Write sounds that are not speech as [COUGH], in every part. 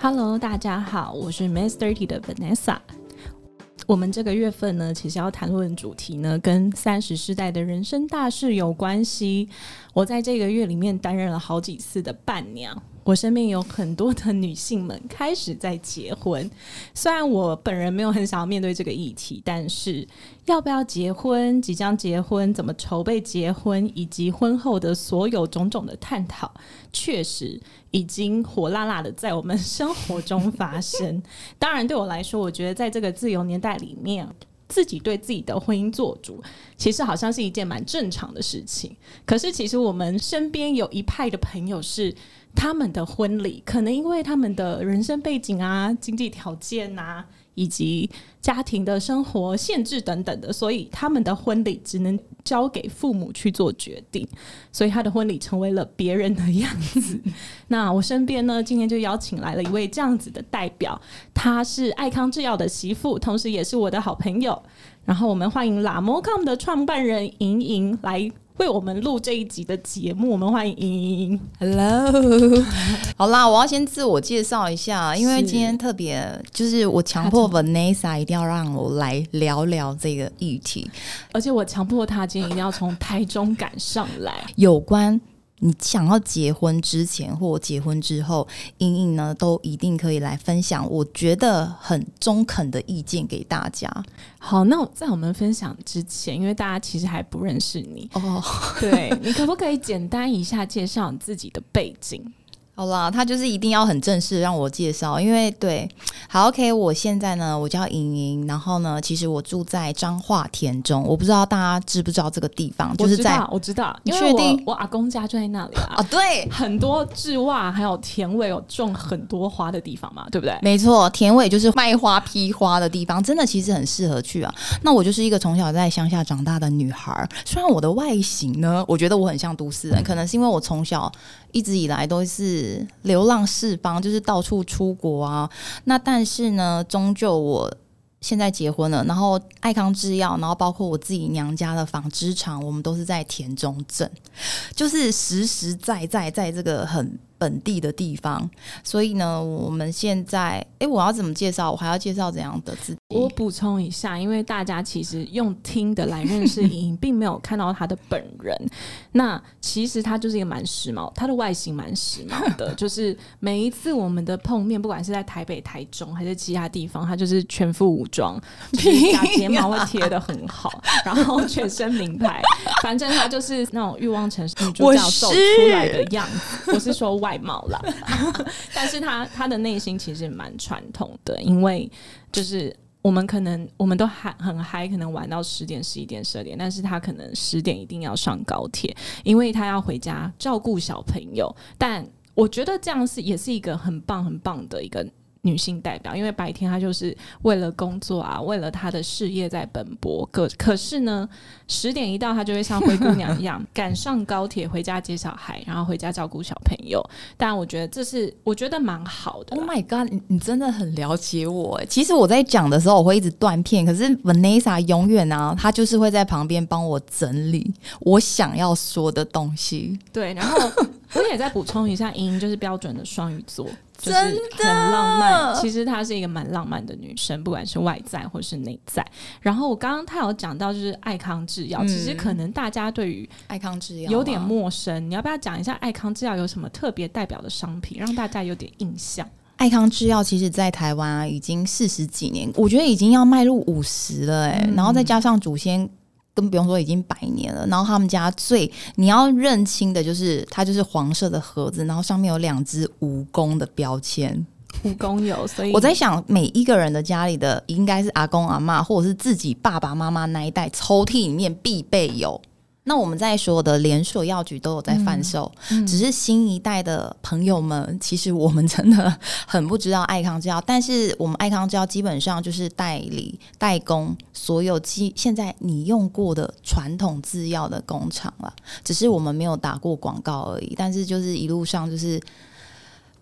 Hello，大家好，我是 Miss Dirty 的 Vanessa。我们这个月份呢，其实要谈论主题呢，跟三十世代的人生大事有关系。我在这个月里面担任了好几次的伴娘。我身边有很多的女性们开始在结婚，虽然我本人没有很想要面对这个议题，但是要不要结婚、即将结婚、怎么筹备结婚，以及婚后的所有种种的探讨，确实已经火辣辣的在我们生活中发生。[LAUGHS] 当然，对我来说，我觉得在这个自由年代里面，自己对自己的婚姻做主，其实好像是一件蛮正常的事情。可是，其实我们身边有一派的朋友是。他们的婚礼可能因为他们的人生背景啊、经济条件啊，以及家庭的生活限制等等的，所以他们的婚礼只能交给父母去做决定，所以他的婚礼成为了别人的样子。[LAUGHS] 那我身边呢，今天就邀请来了一位这样子的代表，她是爱康制药的媳妇，同时也是我的好朋友。然后我们欢迎 Lamocom 的创办人莹莹来。为我们录这一集的节目，我们欢迎莹莹。Hello，[LAUGHS] 好啦，我要先自我介绍一下，因为今天特别就是我强迫 Vanessa 一定要让我来聊聊这个议题，而且我强迫他今天一定要从台中赶上来，有关。你想要结婚之前或结婚之后，莹莹呢都一定可以来分享，我觉得很中肯的意见给大家。好，那在我们分享之前，因为大家其实还不认识你哦，对你可不可以简单一下介绍你自己的背景？好啦，他就是一定要很正式让我介绍，因为对，好，OK，我现在呢，我叫莹莹，然后呢，其实我住在彰化田中，我不知道大家知不知道这个地方，就是在我知道，你确定？我阿公家就在那里啊，啊，对，很多制袜还有田尾有种很多花的地方嘛，对不对？没错，田尾就是卖花批花的地方，真的其实很适合去啊。那我就是一个从小在乡下长大的女孩，虽然我的外形呢，我觉得我很像都市人，可能是因为我从小。一直以来都是流浪四方，就是到处出国啊。那但是呢，终究我现在结婚了，然后爱康制药，然后包括我自己娘家的纺织厂，我们都是在田中镇，就是实实在在在这个很。本地的地方，所以呢，我们现在，哎，我要怎么介绍？我还要介绍怎样的自己？我补充一下，因为大家其实用听的来认识莹莹，并没有看到她的本人。[LAUGHS] 那其实她就是一个蛮时髦，她的外形蛮时髦的。[LAUGHS] 就是每一次我们的碰面，不管是在台北、台中还是其他地方，她就是全副武装，[LAUGHS] 假睫毛会贴的很好，然后全身名牌，反正她就是那种欲望城市女主角走出来的样子。我是说外。外貌啦，[LAUGHS] 但是他他的内心其实蛮传统的，因为就是我们可能我们都还很嗨，可能玩到十点、十一点、十二点，但是他可能十点一定要上高铁，因为他要回家照顾小朋友。但我觉得这样是也是一个很棒很棒的一个。女性代表，因为白天她就是为了工作啊，为了她的事业在奔波。可可是呢，十点一到，她就会像灰姑娘一样 [LAUGHS] 赶上高铁回家接小孩，然后回家照顾小朋友。但我觉得这是我觉得蛮好的。Oh my god，你你真的很了解我。其实我在讲的时候，我会一直断片，可是 Vanessa 永远啊，她就是会在旁边帮我整理我想要说的东西。对，然后我也再补充一下，莹莹就是标准的双鱼座。[LAUGHS] 就是很浪漫，其实她是一个蛮浪漫的女生，不管是外在或是内在。然后我刚刚她有讲到，就是爱康制药，其实可能大家对于爱康制药有点陌生。你要不要讲一下爱康制药有什么特别代表的商品，让大家有点印象？爱康制药其实，在台湾啊，已经四十几年，我觉得已经要迈入五十了哎。然后再加上祖先。更不用说已经百年了，然后他们家最你要认清的就是它就是黄色的盒子，然后上面有两只蜈蚣的标签，蜈蚣有，所以我在想每一个人的家里的应该是阿公阿妈或者是自己爸爸妈妈那一代抽屉里面必备有。那我们在所有的连锁药局都有在贩售，只是新一代的朋友们，其实我们真的很不知道爱康制药，但是我们爱康制药基本上就是代理代工所有基现在你用过的传统制药的工厂了，只是我们没有打过广告而已，但是就是一路上就是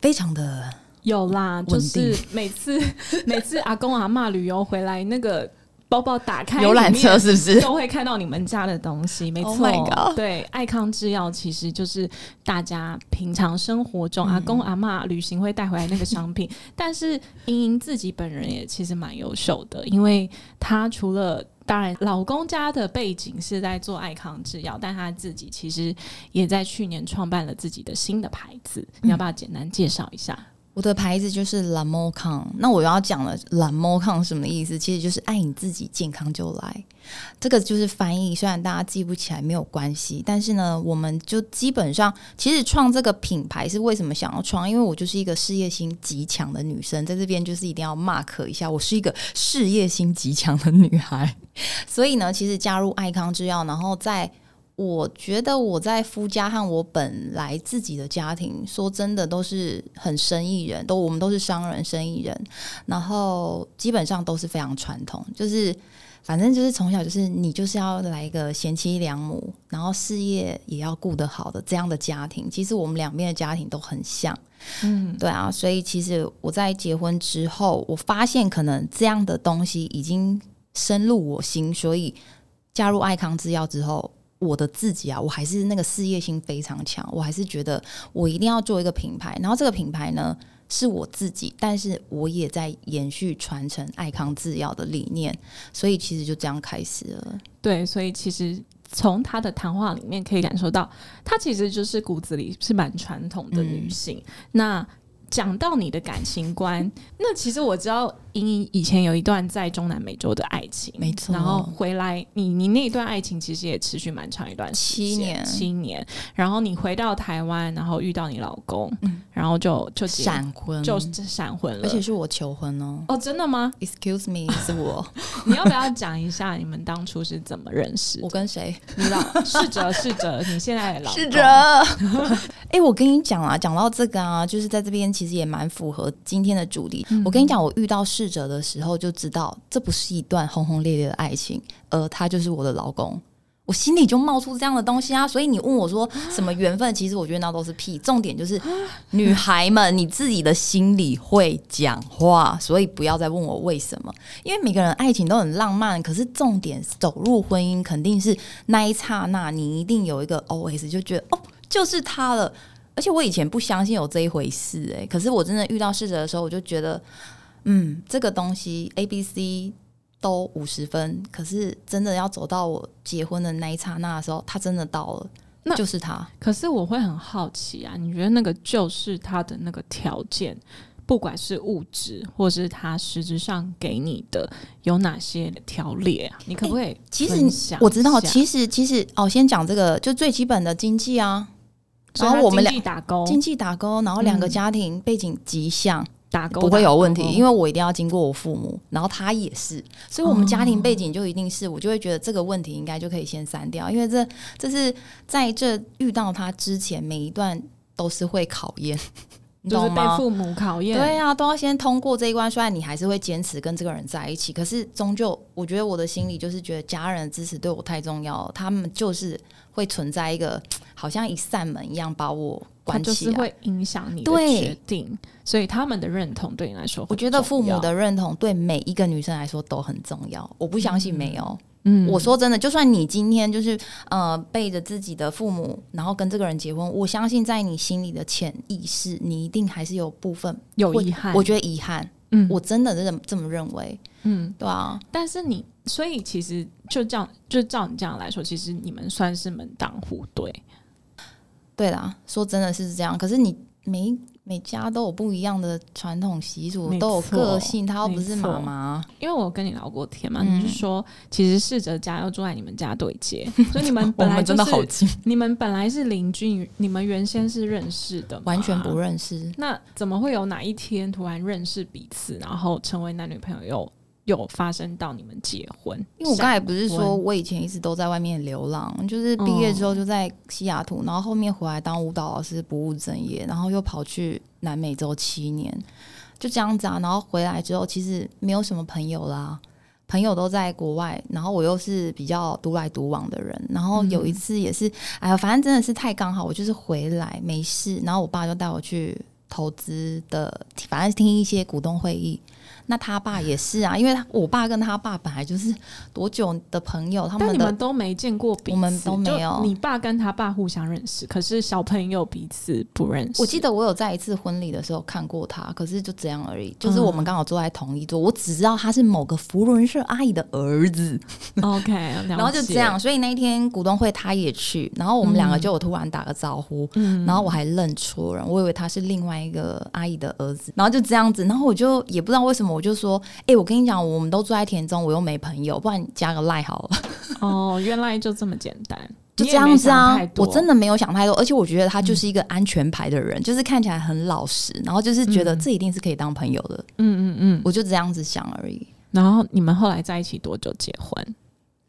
非常的。有啦，就是每次 [LAUGHS] 每次阿公阿嬷旅游回来，那个包包打开，游览车是不是？都会看到你们家的东西，没错。Oh 对，爱康制药其实就是大家平常生活中、嗯阿公阿嬷旅行会带回来那个商品。但是莹莹自己本人也其实蛮优秀的，因为她除了当然老公家的背景是在做爱康制药，但她自己其实也在去年创办了自己的新的牌子。你要不要简单介绍一下？我的牌子就是 La m o c o n 那我要讲了 La m o c o n 什么意思？其实就是爱你自己，健康就来。这个就是翻译，虽然大家记不起来没有关系，但是呢，我们就基本上其实创这个品牌是为什么想要创？因为我就是一个事业心极强的女生，在这边就是一定要 mark 一下，我是一个事业心极强的女孩。[LAUGHS] 所以呢，其实加入爱康制药，然后在我觉得我在夫家和我本来自己的家庭，说真的都是很生意人，都我们都是商人、生意人，然后基本上都是非常传统，就是反正就是从小就是你就是要来一个贤妻良母，然后事业也要顾得好的这样的家庭。其实我们两边的家庭都很像，嗯，对啊，所以其实我在结婚之后，我发现可能这样的东西已经深入我心，所以加入爱康制药之后，我的自己啊，我还是那个事业心非常强，我还是觉得我一定要做一个品牌，然后这个品牌呢是我自己，但是我也在延续传承爱康制药的理念，所以其实就这样开始了。对，所以其实从她的谈话里面可以感受到，她其实就是骨子里是蛮传统的女性。那讲到你的感情观，那其实我知道莹莹以前有一段在中南美洲的爱情，没错然后回来，你你那一段爱情其实也持续蛮长一段时间，七年七年。然后你回到台湾，然后遇到你老公，嗯然后就就闪婚，就闪婚了，而且是我求婚哦。哦，真的吗？Excuse me，[LAUGHS] 是我，你要不要讲一下你们当初是怎么认识 [LAUGHS] 我？跟谁？你老试着试着，你现在的老公是着。[LAUGHS] 哎、我跟你讲啊，讲到这个啊，就是在这边其实也蛮符合今天的主题。我跟你讲，我遇到逝者的时候就知道，这不是一段轰轰烈烈的爱情，而他就是我的老公。我心里就冒出这样的东西啊，所以你问我说什么缘分，其实我觉得那都是屁。重点就是女孩们，你自己的心里会讲话，所以不要再问我为什么，因为每个人爱情都很浪漫，可是重点走入婚姻肯定是那一刹那，你一定有一个 OS，就觉得哦，就是他了。而且我以前不相信有这一回事、欸，可是我真的遇到逝者的时候，我就觉得，嗯，这个东西 A、B、C 都五十分，可是真的要走到我结婚的那一刹那的时候，他真的到了，那就是他。可是我会很好奇啊，你觉得那个就是他的那个条件，不管是物质或是他实质上给你的有哪些条列啊？你可不可以其实我知道，其实其实哦，先讲这个，就最基本的经济啊，然后我们俩打勾经济打勾，然后两个嗯家庭背景极像，打勾不会有问题，因为为我一定要经过我父母，然后他也是，所以我们家庭背景就一定是，我就会觉得这个问题应该就可以先删掉，因为这这是在这遇到他之前每一段都是会考验，[LAUGHS] 你就是？被父母考验，对啊，都要先通过这一关。虽然你还是会坚持跟这个人在一起，可是终究，我觉得我的心里就是觉得家人的支持对我太重要了。他们就是会存在一个好像一扇门一样把我他就是会影响你的对决定，所以他们的认同对你来说，我觉得父母的，认同对每一个女生来说都很重要。我不相信没有。嗯我说真的，就算你今天就是呃背着自己的父母，然后跟这个人结婚，我相信在你心里的潜意识，你一定还是有部分有遗憾，我觉得遗憾。嗯我真的这么这么认为，嗯，对啊。但是你，所以其实就这样，就照你这样来说，其实你们算是门当户对。对啦，说真的是这样。可是你每每家都有不一样的传统习俗，都有个性，他又不是妈妈。因为我跟你聊过天嘛，嗯你是说其实逝者家要住在你们家对接，[LAUGHS] 所以你们本来、就是、近，你们本来是邻居，你们原先是认识的，完全不认识。那怎么会有哪一天突然认识彼此，然后成为男女朋友又，又发生到你们结婚？因为我刚才不是说我以前一直都在外面流浪，就是毕业之后就在西雅图，然后后面回来当舞蹈老师不务正业，然后又跑去南美洲七年，就这样子啊。然后回来之后，其实没有什么朋友啦，朋友都在国外，然后我又是比较独来独往的人。然后有一次也是，哎呀，反正真的是太刚好，我就是回来没事，然后我爸就带我去投资的，反正听一些股东会议。那他爸也是啊，因为他我爸跟他爸本来就是多久的朋友，他但你们都没见过彼此，我们都没有你爸跟他爸互相认识，可是小朋友彼此不认识。我记得我有在一次婚礼的时候看过他，可是就这样而已，就是我们刚好坐在同一桌，我只知道他是某个福伦社阿姨的儿子，OK，[LAUGHS] 然后就这样，，所以那一天股东会他也去，然后我们两个就有突然打个招呼，嗯。然后我还认错人，我以为他是另外一个阿姨的儿子，然后就这样子，然后我就也不知道为什么，我就说，哎、我跟你讲，我们都住在田中，我又没朋友，不然你加个赖好了，[LAUGHS] 哦，原来就这么简单，就这样子啊，我真的的没有想太多，而且我觉得他就是一个安全牌的人，就是看起来很老实，然后就是觉得这一定是可以当朋友的，嗯嗯嗯。我就这样子想而已。然后你们后来在一起多久结婚？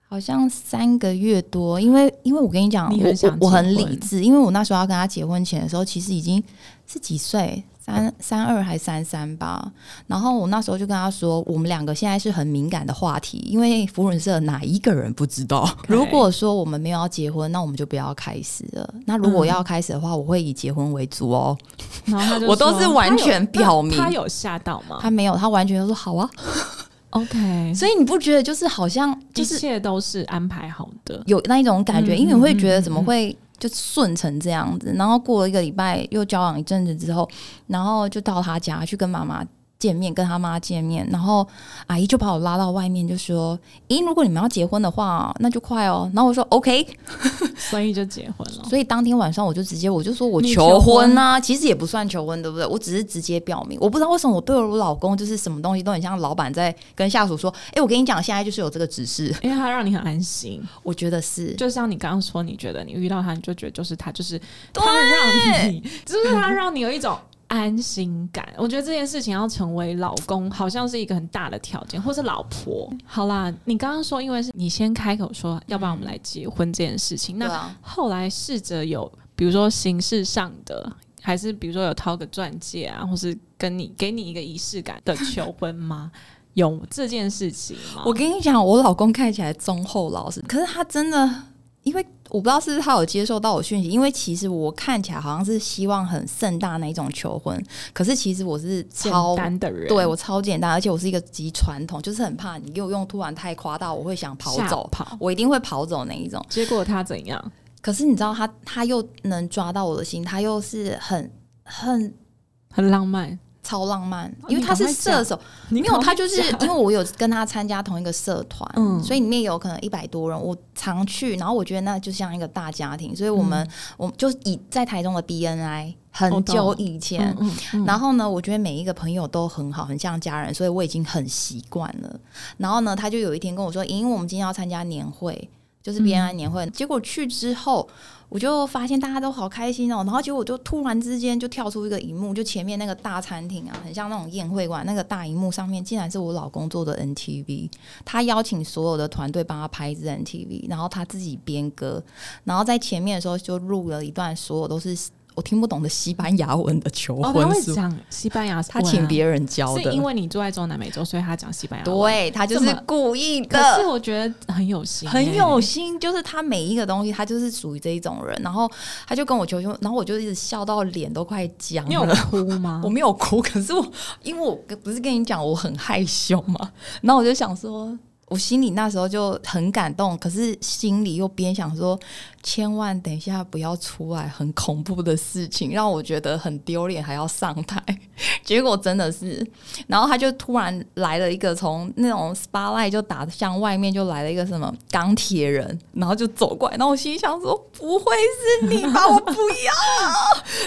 好像三个月多，因为因为我跟你讲，我很理智，因为我那时候要跟他结婚前的时候，其实已经是几岁，三三二还三三吧。然后我那时候就跟他说，我们两个现在是很敏感的话题，因为福伦社哪一个人不知道？如果说我们没有要结婚，那我们就不要开始了。那如果嗯要开始的话，我会以结婚为主哦。[LAUGHS] 我都是完全表明他有吓到吗他没有，他完全就说好啊。？[LAUGHS] [LAUGHS] OK，所以你不觉得就是好像就一切都是安排好的。有那一种感觉，嗯因为你会觉得嗯怎么会就顺成这样子，然后过了一个礼拜又交往一阵子之后，然后就到他家去跟妈妈。见面跟他妈见面，然后阿姨就把我拉到外面，就说：“咦，如果你们要结婚的话，那就快哦。”然后我说：“OK。所以就结婚”了。所以当天晚上我就直接我就说我求求婚婚啊，其实也不算求婚，对不对？我只是直接表明，我不知道为什么我对我老公就是什么东西都很像老板在跟下属说：“哎，我跟你讲，现在就是有这个指示。[LAUGHS] 因为他让你很安心，”我觉得是，就像你刚刚说，你觉得你遇到他，你就觉得就是他，就是他让你，[LAUGHS] 就是他让你有一种安心感。我觉得这件事情要成为老公，好像是一个很大的条件，或是老婆。好啦，你刚刚说，因为是你先开口说，要不然我们来结婚这件事情，那后来试着有，比如说形式上的，还是比如说有掏个钻戒啊，或是跟你给你一个仪式感的求婚吗？[LAUGHS] 有这件事情吗？我跟你讲，我老公看起来忠厚老实，可是他真的，因为我不知道是不是他有接受到我讯息，因为其实我看起来好像是希望很盛大那一种求婚，可是其实我是简超。单的人，对我超简单，而且我是一个极传统，就是很怕你给我用突然太夸大，我会想跑走，跑。我一定会跑走那一种。结果他怎样？可是你知道他，他又能抓到我的心，他又是很很很浪漫，超浪漫，哦因为他是射手，没没有，他就是因为我有跟他参加同一个社团，嗯。所以里面有可能一百多人，我常去，然后我觉得那就像一个大家庭，所以我们、我们就以在台中的 BNI 很久以前。嗯嗯然后呢，我觉得每一个朋友都很好，很像家人，所以我已经很习惯了。然后呢，他就有一天跟我说：“莹莹，我们今天要参加年会，就是 BNI 年会。结果去之后，我就发现大家都好开心哦。然后结果我就突然之间就跳出一个荧幕，就前面那个大餐厅啊，很像那种宴会馆，那个大荧幕上面竟然是我老公做的 NTV。他邀请所有的团队帮他拍一支 NTV，然后他自己编歌，然后在前面的时候就录了一段所有都是我听不懂的西班牙文的求哦，他婚书。会讲西班牙啊，他请别人教的，是因为你住在中南美洲，所以他讲西班牙文。对他就是故意的可是。我觉得很有心欸，很有心，就是他每一个东西，他就是属于这一种人。然后他就跟我求婚，然后我就一直笑到脸都快僵你有了。哭吗？[LAUGHS] 我没有哭，可是我因为我不是跟你讲我很害羞嘛，然后我就想说，我心里那时候就很感动，可是心里又边想说，千万等一下不要出来很恐怖的事情，让我觉得很丢脸，还要上台。结果真的是，然后他就突然来了一个从 [LAUGHS] 那种 spotlight 就打向外面就来了一个什么钢铁人，然后就走过来，然后我心里想说，不会是你吧？我不要！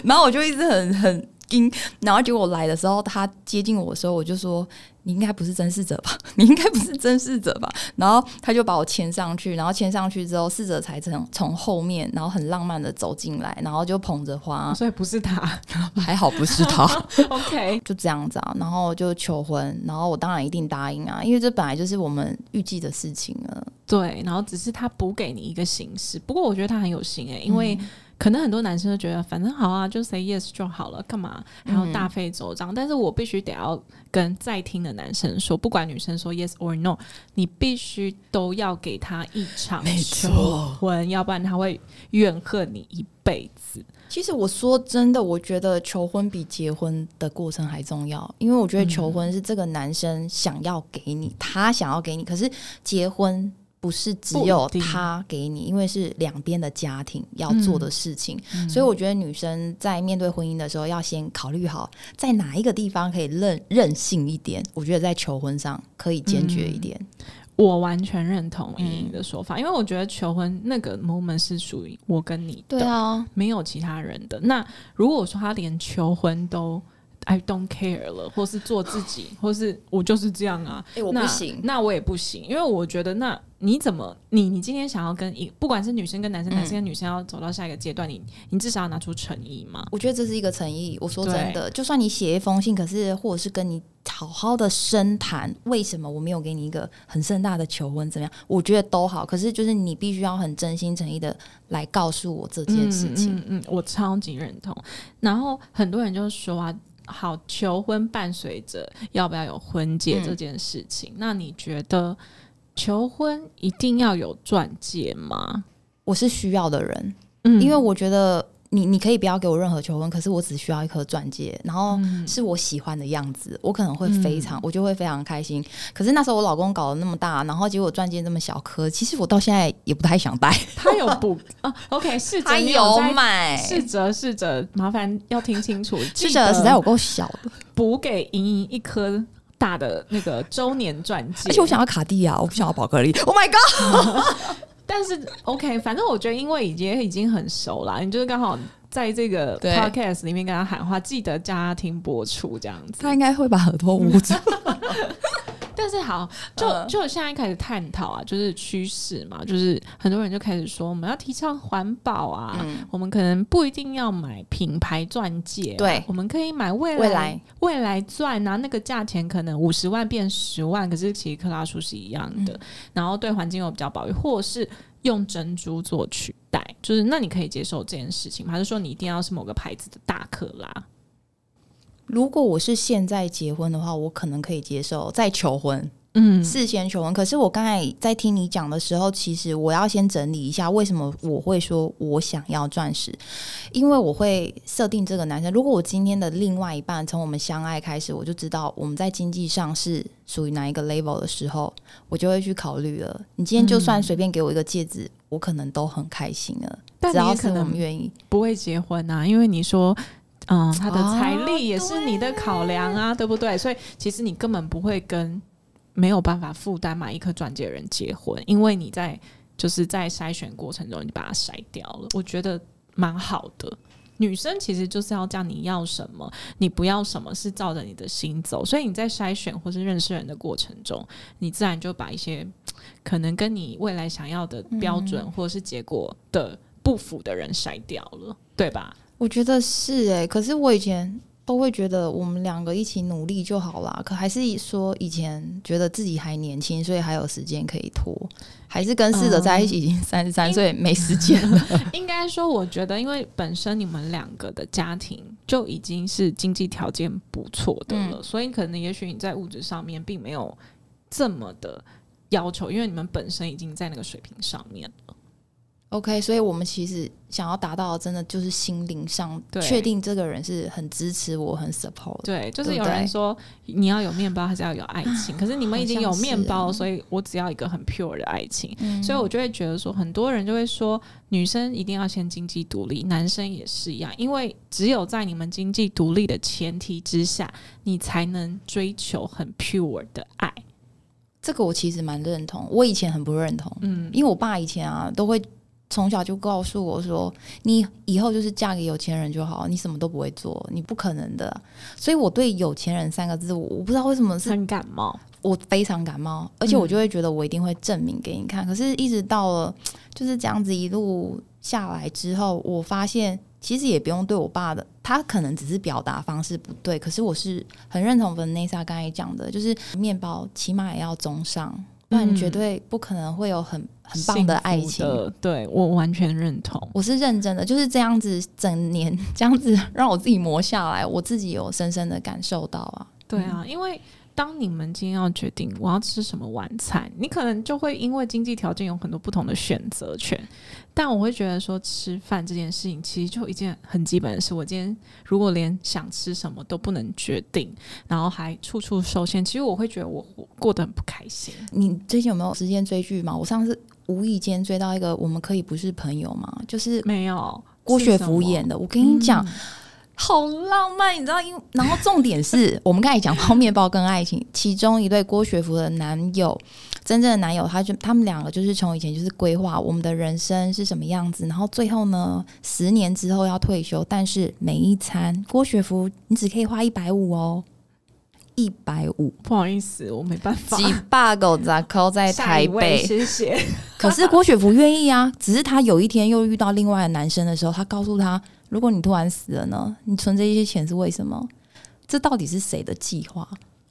然后我就一直很很惊，然后结果来的时候，他接近我的时候，我就说。你应该不是真视者吧？[LAUGHS] 你应该不是真视者吧？[LAUGHS] 然后他就把我牵上去，然后牵上去之后，逝者才从从后面，然后很浪漫的走进来，然后就捧着花，所以不是他。[LAUGHS] 还好不是他，OK，就这样子啊，然后就求婚，然后我当然一定答应啊，因为这本来就是我们预计的事情了。对，然后只是他补给你一个形式，不过我觉得他很有心诶、因为可能很多男生都觉得，反正好啊，就 say yes 就好了，干嘛还要大费周章？但是我必须得要跟在听的男生说，不管女生说 yes or no，你必须都要给他一场求婚，要不然他会怨恨你一辈子。其实我说真的，我觉得求婚比结婚的过程还重要，因为我觉得求婚是这个男生想要给你，他想要给你，可是结婚不是只有他给你，因为是两边的家庭要做的事情，所以我觉得女生在面对婚姻的时候，要先考虑好在哪一个地方可以任任性一点。我觉得在求婚上可以坚决一点。我完全认同莹莹的说法，因为我觉得求婚那个 moment 是属于我跟你的，对啊，没有其他人的。那如果说他连求婚都 I don't care 了，或是做自己，或是我就是这样啊，哎，我不行，那我也不行，因为我觉得那。你怎么你你今天想要跟一不管是女生跟男生，男生跟女生要走到下一个阶段，你你至少要拿出诚意嘛？我觉得这是一个诚意。我说真的，就算你写一封信，可是或者是跟你好好的深谈，为什么我没有给你一个很盛大的求婚，怎么样？我觉得都好。可是就是你必须要很真心诚意的来告诉我这件事情。嗯嗯，我超级认同。然后很多人就说啊，好，求婚伴随着要不要有婚戒这件事情，那你觉得？求婚一定要有钻戒吗？我是需要的人，嗯，因为我觉得你你可以不要给我任何求婚，可是我只需要一颗钻戒，然后是我喜欢的样子，我可能会非常，我就会非常开心。可是那时候我老公搞得那么大，然后结果钻戒这么小颗，其实我到现在也不太想戴。[LAUGHS] 他有补啊？OK，试着有买，试着试着，麻烦要听清楚，[LAUGHS] 试着实在有够小的，补给莹莹一颗。大的那个周年钻戒，而且我想要卡地亚，我不想要宝格丽。Oh my god！[LAUGHS] 但是 OK，反正我觉得，因为已经已经很熟了，你就是刚好在这个 podcast 里面跟他喊话，记得叫他听播出这样子，他应该会把耳朵捂住。[LAUGHS] 但是好，就就现在开始探讨啊，就是趋势嘛，就是很多人就开始说，我们要提倡环保啊，我们可能不一定要买品牌钻戒，对，我们可以买未来未来。钻啊，那个价钱可能五十万变十万，可是其实克拉数是一样的，然后对环境又比较保育，或是用珍珠做取代，就是那你可以接受这件事情吗？还是说你一定要是某个牌子的大克拉？如果我是现在结婚的话，我可能可以接受再求婚，嗯，事先求婚。可是我刚才在听你讲的时候，其实我要先整理一下，为什么我会说我想要钻石？因为我会设定这个男生，如果我今天的另外一半从我们相爱开始，我就知道我们在经济上是属于哪一个 level 的时候，我就会去考虑了。你今天就算随便给我一个戒指，我可能都很开心了。只要是我们愿意，不会结婚啊，因为你说。嗯，他的财力也是你的考量啊，对不对？所以其实你根本不会跟没有办法负担买一颗钻戒的人结婚，因为你在就是在筛选过程中你把它筛掉了。我觉得蛮好的。女生其实就是要样，你要什么，你不要什么，是照着你的心走。所以你在筛选或是认识人的过程中，你自然就把一些可能跟你未来想要的标准或者是结果的不符的人筛掉了，对吧？我觉得是哎，可是我以前都会觉得我们两个一起努力就好啦。可还是说以前觉得自己还年轻，所以还有时间可以拖，还是跟四者在一起已经三十三岁没时间了。[LAUGHS] 应该说，我觉得因为本身你们两个的家庭就已经是经济条件不错的了，所以可能也许你在物质上面并没有这么的要求，因为你们本身已经在那个水平上面了。OK，所以我们其实想要达到，真的就是心灵上确定这个人是很支持我、很 support。对，就是有人说你要有面包，还是要有爱情？可是你们已经有面包，所以我只要一个很 pure 的爱情。所以我就会觉得说，很多人就会说，女生一定要先经济独立，男生也是一样，因为只有在你们经济独立的前提之下，你才能追求很 pure 的爱。这个我其实蛮认同，我以前很不认同，嗯，因为我爸以前啊都会。从小就告诉我说：“你以后就是嫁给有钱人就好，你什么都不会做，你不可能的。”所以，我对“有钱人”三个字，我我不知道为什么是很感冒，我非常感冒，而且我就会觉得我一定会证明给你看。可是，一直到了就是这样子一路下来之后，我发现其实也不用对我爸的，他可能只是表达方式不对。可是，我是很认同 Vanessa 刚才讲的，就是面包起码也要中上。不然嗯绝对不可能会有很很棒的爱情。对我完全认同。我是认真的，就是这样子，整年这样子 [LAUGHS] 让我自己磨下来，我自己有深深的感受到啊。对啊，因为当你们今天要决定我要吃什么晚餐，你可能就会因为经济条件有很多不同的选择权。但我会觉得说，吃饭这件事情其实就一件很基本的事。我今天如果连想吃什么都不能决定，然后还处处受限，其实我会觉得我我过得很不开心。你最近有没有时间追剧吗？我上次无意间追到一个，我们可以不是朋友吗？就是没有郭雪是什么芙演的。我跟你讲，嗯好浪漫，你知道？因然后重点是 [LAUGHS] 我们刚才讲到面包跟爱情，其中一对郭雪芙的男友，真正的男友，他就他们两个就是从以前就是规划我们的人生是什么样子，然后最后呢，十年之后要退休，但是每一餐郭雪芙你只可以花一百五哦，一百五，不好意思，我没办法。几把狗杂扣在台北，谢谢。可是郭雪芙愿意啊，只是她有一天又遇到另外的男生的时候，她告诉他，如果你突然死了呢，你存这些钱是为什么？这到底是谁的计划？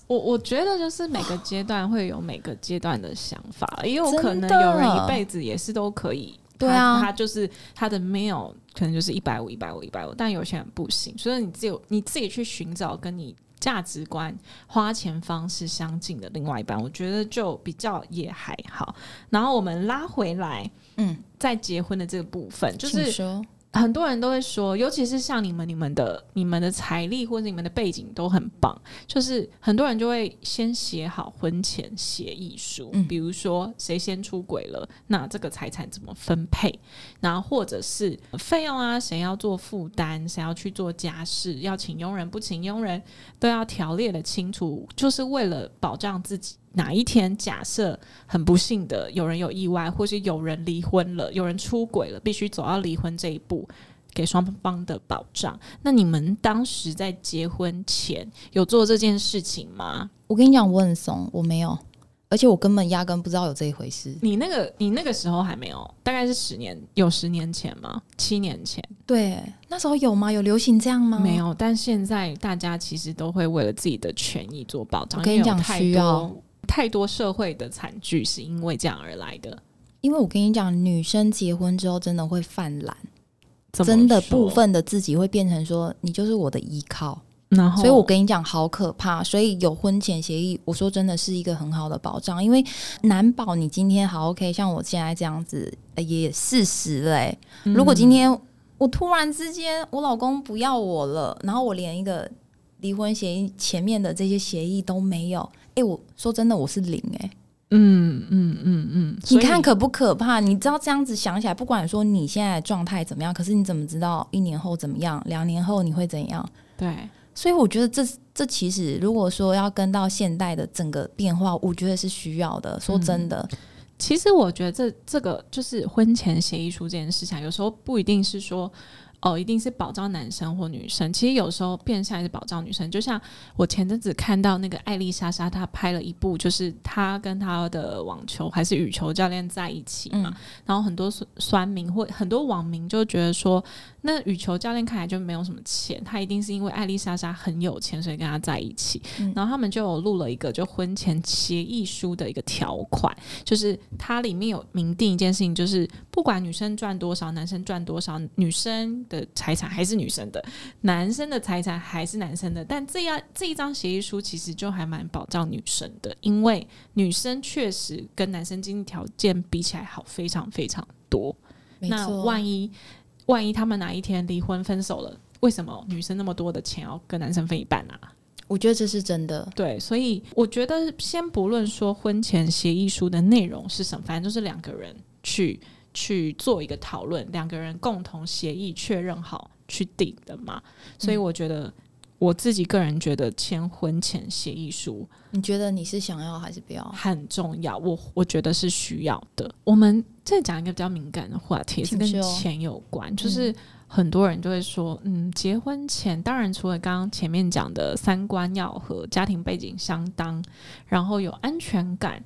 我我觉得就是每个阶段会有每个阶段的想法，也有可能有人一辈子也是都可以。对啊他他就是他的 mail 可能就是一百五、一百五、一百五，但有些人不行，所以你只有你自己去寻找跟你价值观、花钱方式相近的另外一半，我觉得就比较也还好。然后我们拉回来，嗯，在结婚的这个部分，就是说，很多人都会说，尤其是像你们、你们的、你们的财力或者你们的背景都很棒，就是很多人就会先写好婚前协议书，嗯比如说谁先出轨了，那这个财产怎么分配，然后或者是费用啊，谁要做负担，谁要去做家事，要请佣人不请佣人，都要条列的清楚，就是为了保障自己。哪一天假设很不幸的有人有意外，或是有人离婚了，有人出轨了，必须走到离婚这一步，给双方的保障。那你们当时在结婚前有做这件事情吗？我跟你讲，我很怂，我没有，而且我根本压根不知道有这一回事。你那个你那个时候还没有，大概是十年，有十年前吗？七年前对，那时候有吗？有流行这样吗？没。有，但现在大家其实都会为了自己的权益做保障。我跟你讲需要多太多社会的惨剧是因为这样而来的。因为我跟你讲，女生结婚之后真的会泛滥，真的部，分的自己会变成说，你就是我的依靠。然后所以我跟你讲，好可怕。所以有婚前协议，我说真的是一个很好的保障，因为难保你今天好 OK，像我现在这样子，呃也事实嘞、欸。嗯如果今天我突然之间我老公不要我了，然后我连一个离婚协议前面的这些协议都没有，哎、我说真的我是零哎、嗯嗯嗯嗯，你看可不可怕？你知道这样子想起来，不管说你现在的状态怎么样，可是你怎么知道一年后怎么样，两年后你会怎样？对。所以我觉得这这其实如果说要跟到现代的整个变化，我觉得是需要的。说真的，其实我觉得这这个就是婚前协议书这件事情啊，有时候不一定是说哦，一定是保障男生或女生，其实有时候变相是保障女生。就像我前阵子看到那个艾丽莎莎，她拍了一部，就是她跟她的网球还是羽球教练在一起嘛，嗯然后很多酸酸民或很多网民就觉得说，那羽球教练看来就没有什么钱，他一定是因为艾丽莎莎很有钱，所以跟他在一起。嗯然后他们就有录了一个就婚前协议书的一个条款，就是它里面有明定一件事情，就是不管女生赚多少，男生赚多少，女生的财产还是女生的，男生的财产还是男生的。但这样这一张协议书其实就还蛮保障女生的，因为女生确实跟男生经济条件比起来好非常非常多。那。万一万一他们哪一天离婚分手了，为什么女生那么多的钱要跟男生分一半啊？我觉得这是真的。对，所以我觉得先不论说婚前协议书的内容是什么，反正就是两个人去去做一个讨论，两个人共同协议确认好去定的嘛。所以我觉得、我自己个人觉得签婚前协议书你觉得你是想要还是不要？很重要，我我觉得是需要的。我们再讲一个比较敏感的话题，是跟钱有关，就是很多人就会说，嗯，结婚前当然除了刚刚前面讲的三观要和、家庭背景相当，然后有安全感，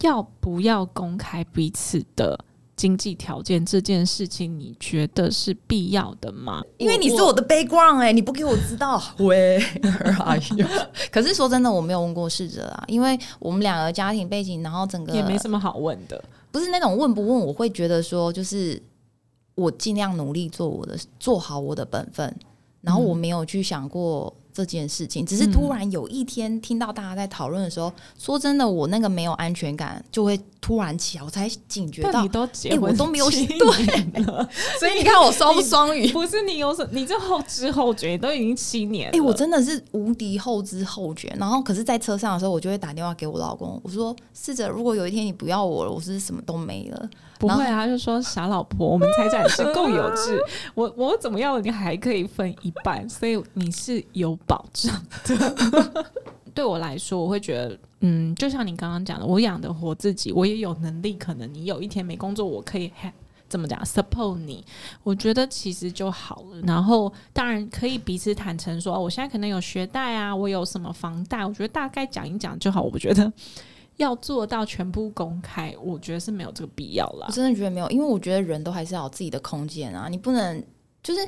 要不要公开彼此的经济条件这件事情，你觉得是必要的吗？因为你是我的 background 哎、你不给我知道！[LAUGHS] [LAUGHS] 可是说真的，我没有问过逝者啊，因为我们两个家庭背景，然后整个也没什么好问的。不是那种问不问，我会觉得说，就是我尽量努力做我的，做好我的本分，然后我没有去想过这件事情，只是突然有一天听到大家在讨论的时候，说真的，我那个没有安全感就会突然起来，我才警觉到你，都我都没有对对，[LAUGHS] 所以你看我双不双语。不是你有什，你这后知后觉都已经七年了。哎、我真的是无敌后知后觉。然后，可是，在车上的时候，我就会打电话给我老公，我说：“试着，如果有一天你不要我了，我是什么都没了。不会啊，就说傻老婆，我们财产是共有制，[LAUGHS] 我我怎么样了，你还可以分一半，所以你是有保障的。[LAUGHS] 对我来说，我会觉得，嗯，就像你刚刚讲的，我养得活自己，我也有能力，可能你有一天没工作，我可以怎么讲 support 你，我觉得其实就好了。然后当然可以彼此坦诚说，我现在可能有学贷啊，我有什么房贷，我觉得大概讲一讲就好。我觉得要做到全部公开，我觉得是没有这个必要啦我。真的觉得没有，因为我觉得人都还是要有自己的空间啊，你不能就是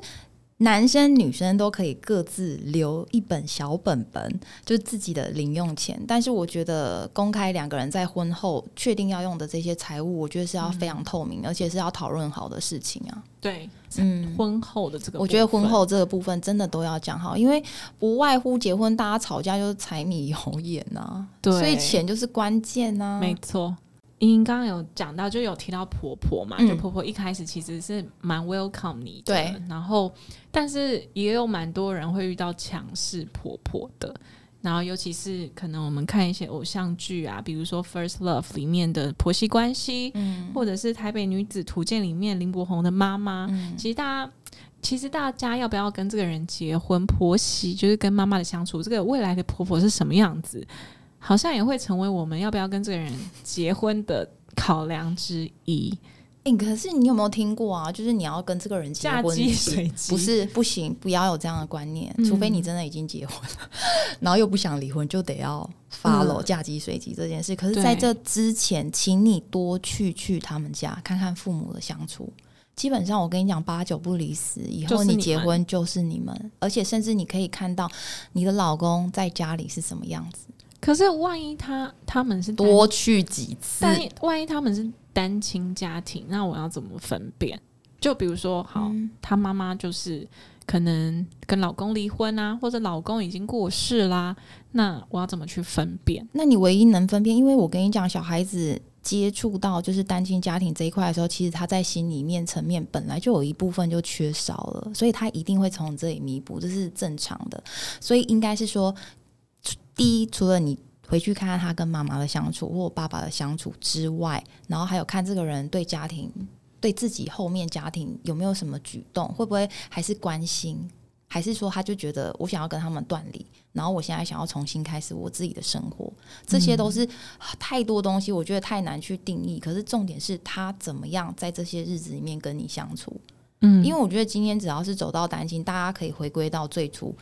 男生女生都可以各自留一本小本本，就是自己的零用钱。但是我觉得公开两个人在婚后确定要用的这些财务，我觉得是要非常透明，而且是要讨论好的事情啊。对，嗯。婚后的这个部分，我觉得婚后这个部分真的都要讲好，因为不外乎结婚大家吵架就是柴米油盐呐、对所以钱就是关键呐、没错。莹莹刚刚有讲到，就有提到婆婆嘛，嗯就婆婆一开始其实是蛮 welcome 你的，对，然后但是也有蛮多人会遇到强势婆婆的，然后尤其是可能我们看一些偶像剧啊，比如说《First Love》里面的婆媳关系，嗯或者是《台北女子图鉴》里面林柏宏的妈妈，嗯其实大家。其实大家要不要跟这个人结婚，婆媳就是跟妈妈的相处，这个未来的婆婆是什么样子，好像也会成为我们要不要跟这个人结婚的考量之一。哎、可是你有没有听过啊？就是你要跟这个人结婚，不是不行，不要有这样的观念，嗯除非你真的已经结婚了，[LAUGHS] 然后又不想离婚，就得要 follow 嗯嫁鸡随鸡这件事。可是，在这之前，请你多去去他们家看看父母的相处。基本上，我跟你讲，八九不离十，以后你结婚就是你们，而且甚至你可以看到你的老公在家里是什么样子，可是万一他他们是多去几次。但万一他们是单亲家庭，那我要怎么分辨？就比如说，好，嗯她妈妈就是可能跟老公离婚啊，或者老公已经过世啦，那我要怎么去分辨？那你唯一能分辨，因为我跟你讲，小孩子接触到就是单亲家庭这一块的时候，其实他在心里面层面本来就有一部分就缺少了，所以他一定会从这里弥补，这是正常的。所以应该是说，第一，除了你。回去看看他跟妈妈的相处或爸爸的相处之外，然后还有看这个人对家庭、对自己后面家庭有没有什么举动，会不会还是关心，还是说他就觉得我想要跟他们断离，然后我现在想要重新开始我自己的生活，这些都是、啊太多东西，我觉得太难去定义。可是重点是他怎么样在这些日子里面跟你相处，嗯因为我觉得今天只要是走到单亲，大家可以回归到最初。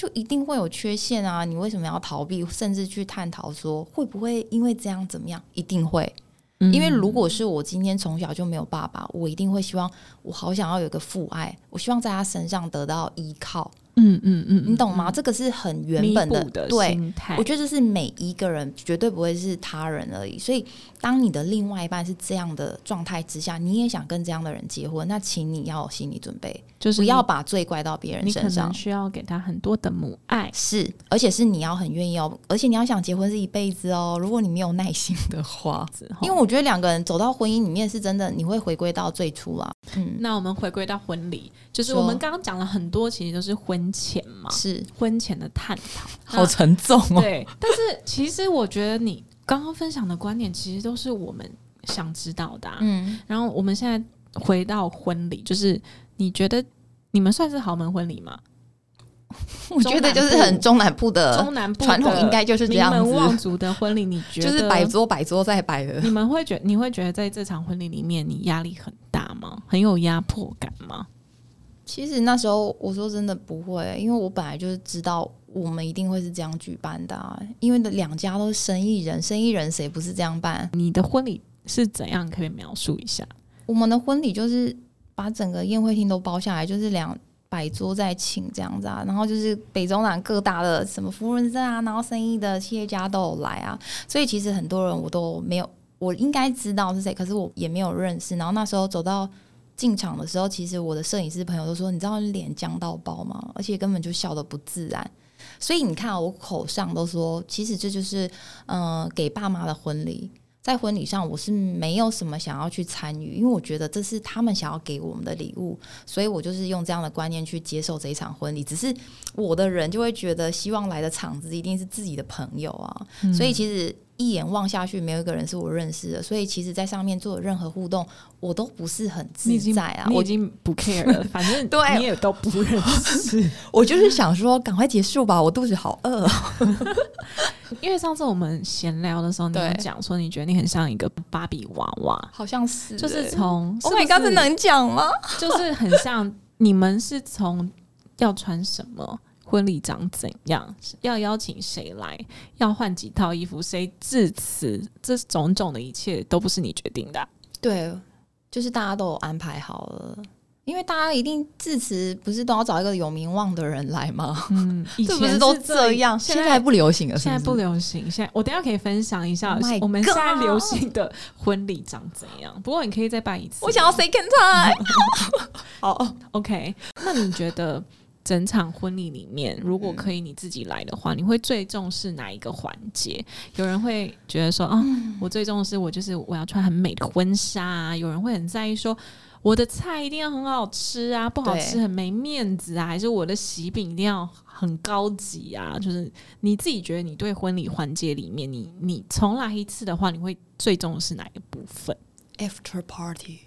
就一定会有缺陷啊！你为什么要逃避，甚至去探讨说会不会因为这样怎么样？一定会，嗯因为如果是我今天从小就没有爸爸，我一定会希望我好想要有一个父爱，我希望在他身上得到依靠，嗯嗯嗯，你懂吗？这个是很原本的，的对。我觉得这是每一个人绝对不会是他人而已，所以当你的另外一半是这样的状态之下，你也想跟这样的人结婚，那请你要有心理准备，就是不要把罪怪到别人身上能。需要给他很多的母爱。是，而且是你要很愿意哦，而且你要想结婚是一辈子哦。如果你没有耐心的话，[LAUGHS] 因为我觉得两个人走到婚姻里面是真的，你会回归到最初啦。嗯，那我们回归到婚礼，就是我们刚刚讲了很多，其实都是婚前嘛，是婚前的探讨。[LAUGHS] 好沉重哦。对，但是其实我觉得你刚刚分享的观点，其实都是我们想知道的、啊。嗯，然后我们现在回到婚礼，就是你觉得你们算是豪门婚礼吗？[LAUGHS] 我觉得就是很中南部的中南部传统应该就是这样名门望子，族的婚礼，你觉得就是摆桌摆桌再摆的。你们会觉你会觉得在这场婚礼里面，你压力很大吗？很有压迫感吗？其实那时候我说真的不会，因为我本来就是知道我们一定会是这样举办的、啊，因为两家都是生意人，生意人谁不是这样办？你的婚礼是怎样？可以描述一下？我们的婚礼就是把整个宴会厅都包下来，就是两百桌在请这样子啊，然后就是北中南各大的什么福人社啊，然后生意的企业家都有来啊，所以其实很多人我都没有，我应该知道是谁，可是我也没有认识。然后那时候走到进场的时候，其实我的摄影师朋友都说：“你知道脸僵到爆吗？”而且根本就笑得不自然。所以你看，我口上都说，其实这就是嗯给爸妈的婚礼。在婚礼上，我是没有什么想要去参与，因为我觉得这是他们想要给我们的礼物，所以我就是用这样的观念去接受这一场婚礼。只是我的人就会觉得，希望来的场子一定是自己的朋友啊，所以其实。一眼望下去，没有一个人是我认识的，所以其实，在上面做任何互动，我都不是很自在啊。我已经不 care 了，反正 [LAUGHS] 对你也都不认识。[LAUGHS] 我就是想说，赶快结束吧，我肚子好饿。[LAUGHS] 因为上次我们闲聊的时候，你有讲说，你觉得你很像一个芭比娃娃，好像是，就是从 Oh my God，这能讲吗？就是很像你们是从要穿什么。婚礼长怎样？要邀请谁来？要换几套衣服？谁致辞？这种种的一切都不是你决定的。对，就是大家都有安排好了。因为大家一定致辞，不是都要找一个有名望的人来吗？嗯，以前不是都这样？现在不流行了。现在不流行。现在我等下可以分享一下我们现在流行的婚礼长怎样。不过你可以再办一次。我想要 second time。[LAUGHS] [LAUGHS] 好，OK。那你觉得？整场婚礼里面，如果可以你自己来的话，你会最重视哪一个环节？有人会觉得说，啊，我最重视我就是我要穿很美的婚纱啊。有人会很在意说，我的菜一定要很好吃啊，不好吃很没面子啊。还是我的喜饼一定要很高级啊？就是你自己觉得，你对婚礼环节里面，你你重来一次的话，你会最重视哪一个部分？After party。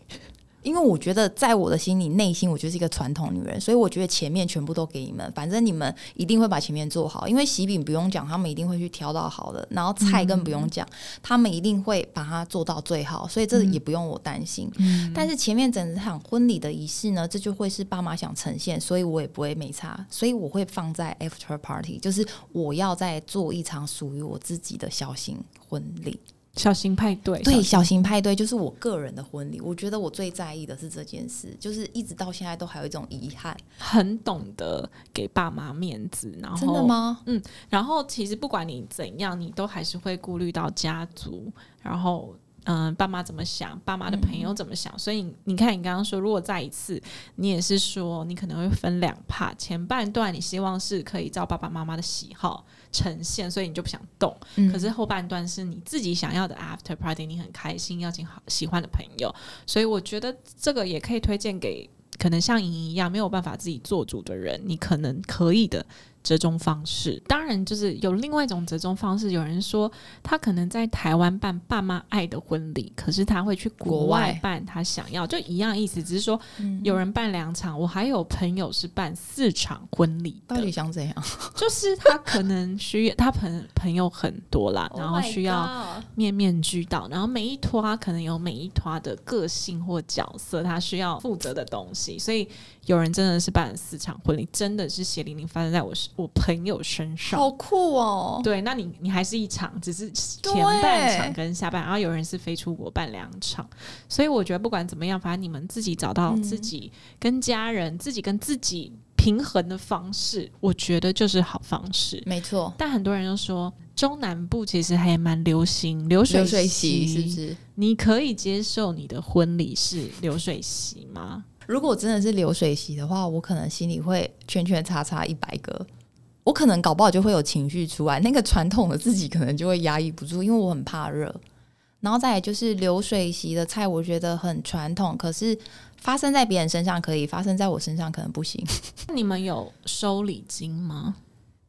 因为我觉得，在我的心里、内心，我就是一个传统女人，所以我觉得前面全部都给你们，反正你们一定会把前面做好。因为喜饼不用讲，他们一定会去挑到好的，然后菜更不用讲，他们一定会把它做到最好，所以这也不用我担心。但是前面整场婚礼的仪式呢，这就会是爸妈想呈现，所以我也不会没差，所以我会放在 after party，就是我要再做一场属于我自己的小型婚礼。小型派对，对，小型派对就是我个人的婚礼。我觉得我最在意的是这件事，就是一直到现在都还有一种遗憾。很懂得给爸妈面子，然后真的吗？嗯，然后其实不管你怎样，你都还是会顾虑到家族，然后。嗯，爸妈怎么想？爸妈的朋友怎么想？所以你看，你刚刚说，如果再一次，你也是说，你可能会分两 part，前半段你希望是可以照爸爸妈妈的喜好呈现，所以你就不想动。可是后半段是你自己想要的 after party，你很开心，邀请好喜欢的朋友。所以我觉得这个也可以推荐给可能像莹莹一样没有办法自己做主的人，你可能可以的。折中方式，当然就是有另外一种折中方式。有人说他可能在台湾办爸妈爱的婚礼，可是他会去国外办他想要，就一样意思，只是说有人办两场。我还有朋友是办四场婚礼，到底想怎样？就是他可能需要他朋朋友很多啦，[LAUGHS] 然后需要面面俱到，然后每一托他可能有每一托的个性或角色，他需要负责的东西，所以。有人真的是办了四场婚礼，真的是血淋淋发生在我我朋友身上，好酷哦！对，那你你还是一场，只是前半场跟下半，然后有人是飞出国办两场，所以我觉得不管怎么样，反正你们自己找到自己跟家人、自己跟自己平衡的方式，我觉得就是好方式。没错，但很多人都说中南部其实还蛮流行流水席，是不是？你可以接受你的婚礼是流水席吗？如果真的是流水席的话，我可能心里会圈圈叉叉一百个，我可能搞不好就会有情绪出来。那个传统的自己可能就会压抑不住，因为我很怕热。然后再来就是流水席的菜，我觉得很传统，可是发生在别人身上可以，发生在我身上可能不行。你们有收礼金吗？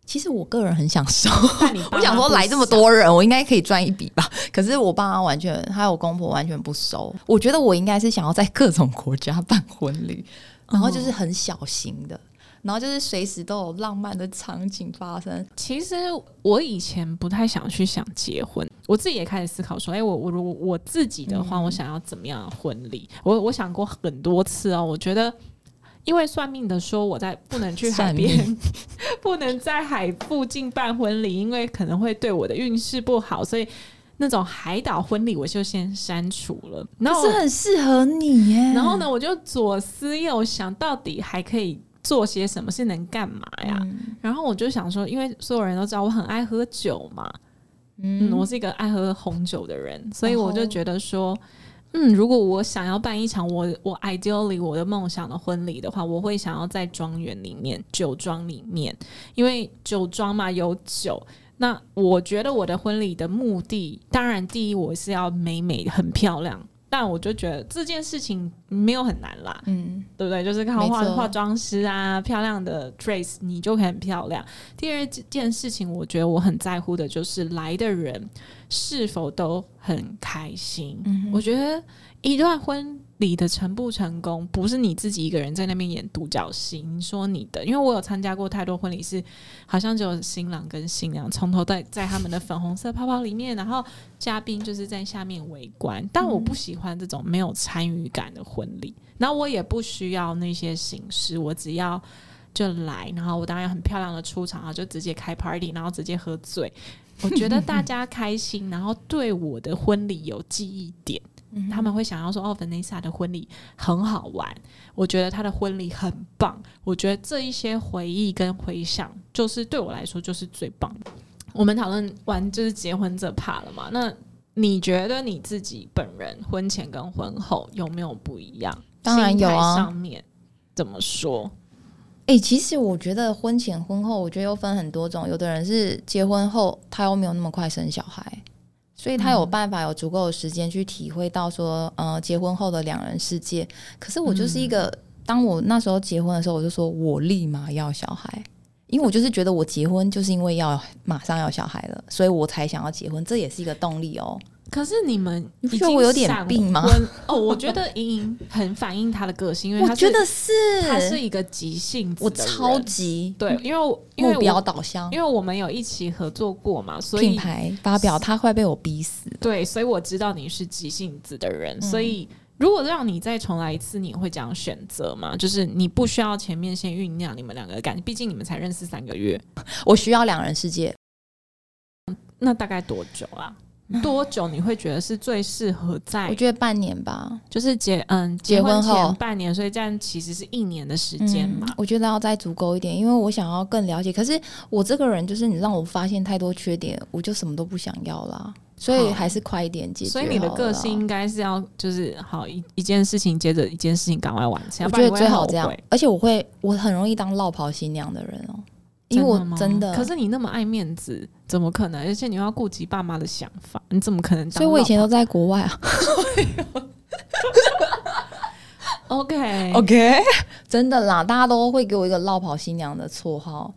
其实我个人很想收，[LAUGHS] 我想说来这么多人，我应该可以赚一笔吧。可是我爸妈完全，还有我公婆完全不收。我觉得我应该是想要在各种国家办婚礼，然后就是很小型的，然后就是随时都有浪漫的场景发生。其实我以前不太想去想结婚，我自己也开始思考说，哎，我我如果我自己的话，我想要怎么样的婚礼？我我想过很多次哦，我觉得。因为算命的说我在不能去 [LAUGHS] 海边，[LAUGHS] 不能在海附近办婚礼，因为可能会对我的运势不好，所以那种海岛婚礼，我就先删除了。然后是很适合你耶。然后呢，我就左思右想，到底还可以做些什么，是能干嘛呀？嗯然后我就想说，因为所有人都知道我很爱喝酒嘛，嗯，我是一个爱喝红酒的人，所以我就觉得说，嗯，如果我想要办一场我我 ideally 我的梦想的婚礼的话，我会想要在庄园里面、酒庄里面，因为酒庄嘛有酒。那我觉得我的婚礼的目的，当然第一我是要美美很漂亮，但我就觉得这件事情没有很难啦，嗯对不对？就是靠化化妆师啊，漂亮的 dress，你就可以很漂亮。第二件事情，我觉得我很在乎的就是来的人是否都很开心。嗯我觉得一段婚礼的成不成功，不是你自己一个人在那边演独角戏。你说你的，因为我有参加过太多婚礼，是好像只有新郎跟新娘从头在在他们的粉红色泡泡里面，然后嘉宾就是在下面围观。但我不喜欢这种没有参与感的婚礼，然后我也不需要那些形式，我只要。就来，然后我当然很漂亮的出场，然后就直接开 party，然后直接喝醉。我觉得大家开心，然后对我的婚礼有记忆点，他们会想要说：“哦，Vanessa 的婚礼很好玩。”我觉得她的婚礼很棒。我觉得这一些回忆跟回想，就是对我来说就是最棒的。我们讨论完就是结婚这怕了嘛？那你觉得你自己本人婚前跟婚后有没有不一样？当然有啊上面怎么说？哎、其实我觉得婚前婚后，我觉得又分很多种。有的人是结婚后，他又没有那么快生小孩，所以他有办法有足够的时间去体会到说，呃，结婚后的两人世界。可是我就是一个，当我那时候结婚的时候，我就说我立马要小孩，因为我就是觉得我结婚就是因为要马上要小孩了，所以我才想要结婚，这也是一个动力哦。可是你们你觉得我有点病吗 [LAUGHS] 哦，我觉得莹莹很反映她的个性，因为我她觉得是，她是一个急性子我的超级对，因为因为目标我导向。因为我们有一起合作过嘛，所以品牌发表，他会被我逼死。对，所以我知道你是急性子的嗯人，所以如果让你再重来一次，你会这样选择吗？就是你不需要前面先酝酿你们两个的感情，毕竟你们才认识三个月，[LAUGHS] 我需要两人世界。那大概多久啊？[LAUGHS] 多久你会觉得是最适合在我觉得半年吧，就是结嗯结婚后半年，所以这样其实是一年的时间嘛。嗯我觉得要再足够一点，因为我想要更了解。可是我这个人就是你让我发现太多缺点，我就什么都不想要啦。所以还是快一点解决。所以你的个性应，该是要就是好一一件事情接着一件事情赶快完成，我觉得最好这样。而且我会，我很容易当落跑新娘的人哦、因为我真的，可是你那么爱面子，怎么可能？而且你又要顾及爸妈的想法，你怎么可能所以我以前都在国外啊。[LAUGHS] [LAUGHS] OK OK，真的啦，大家都会给我一个落跑新娘的绰号，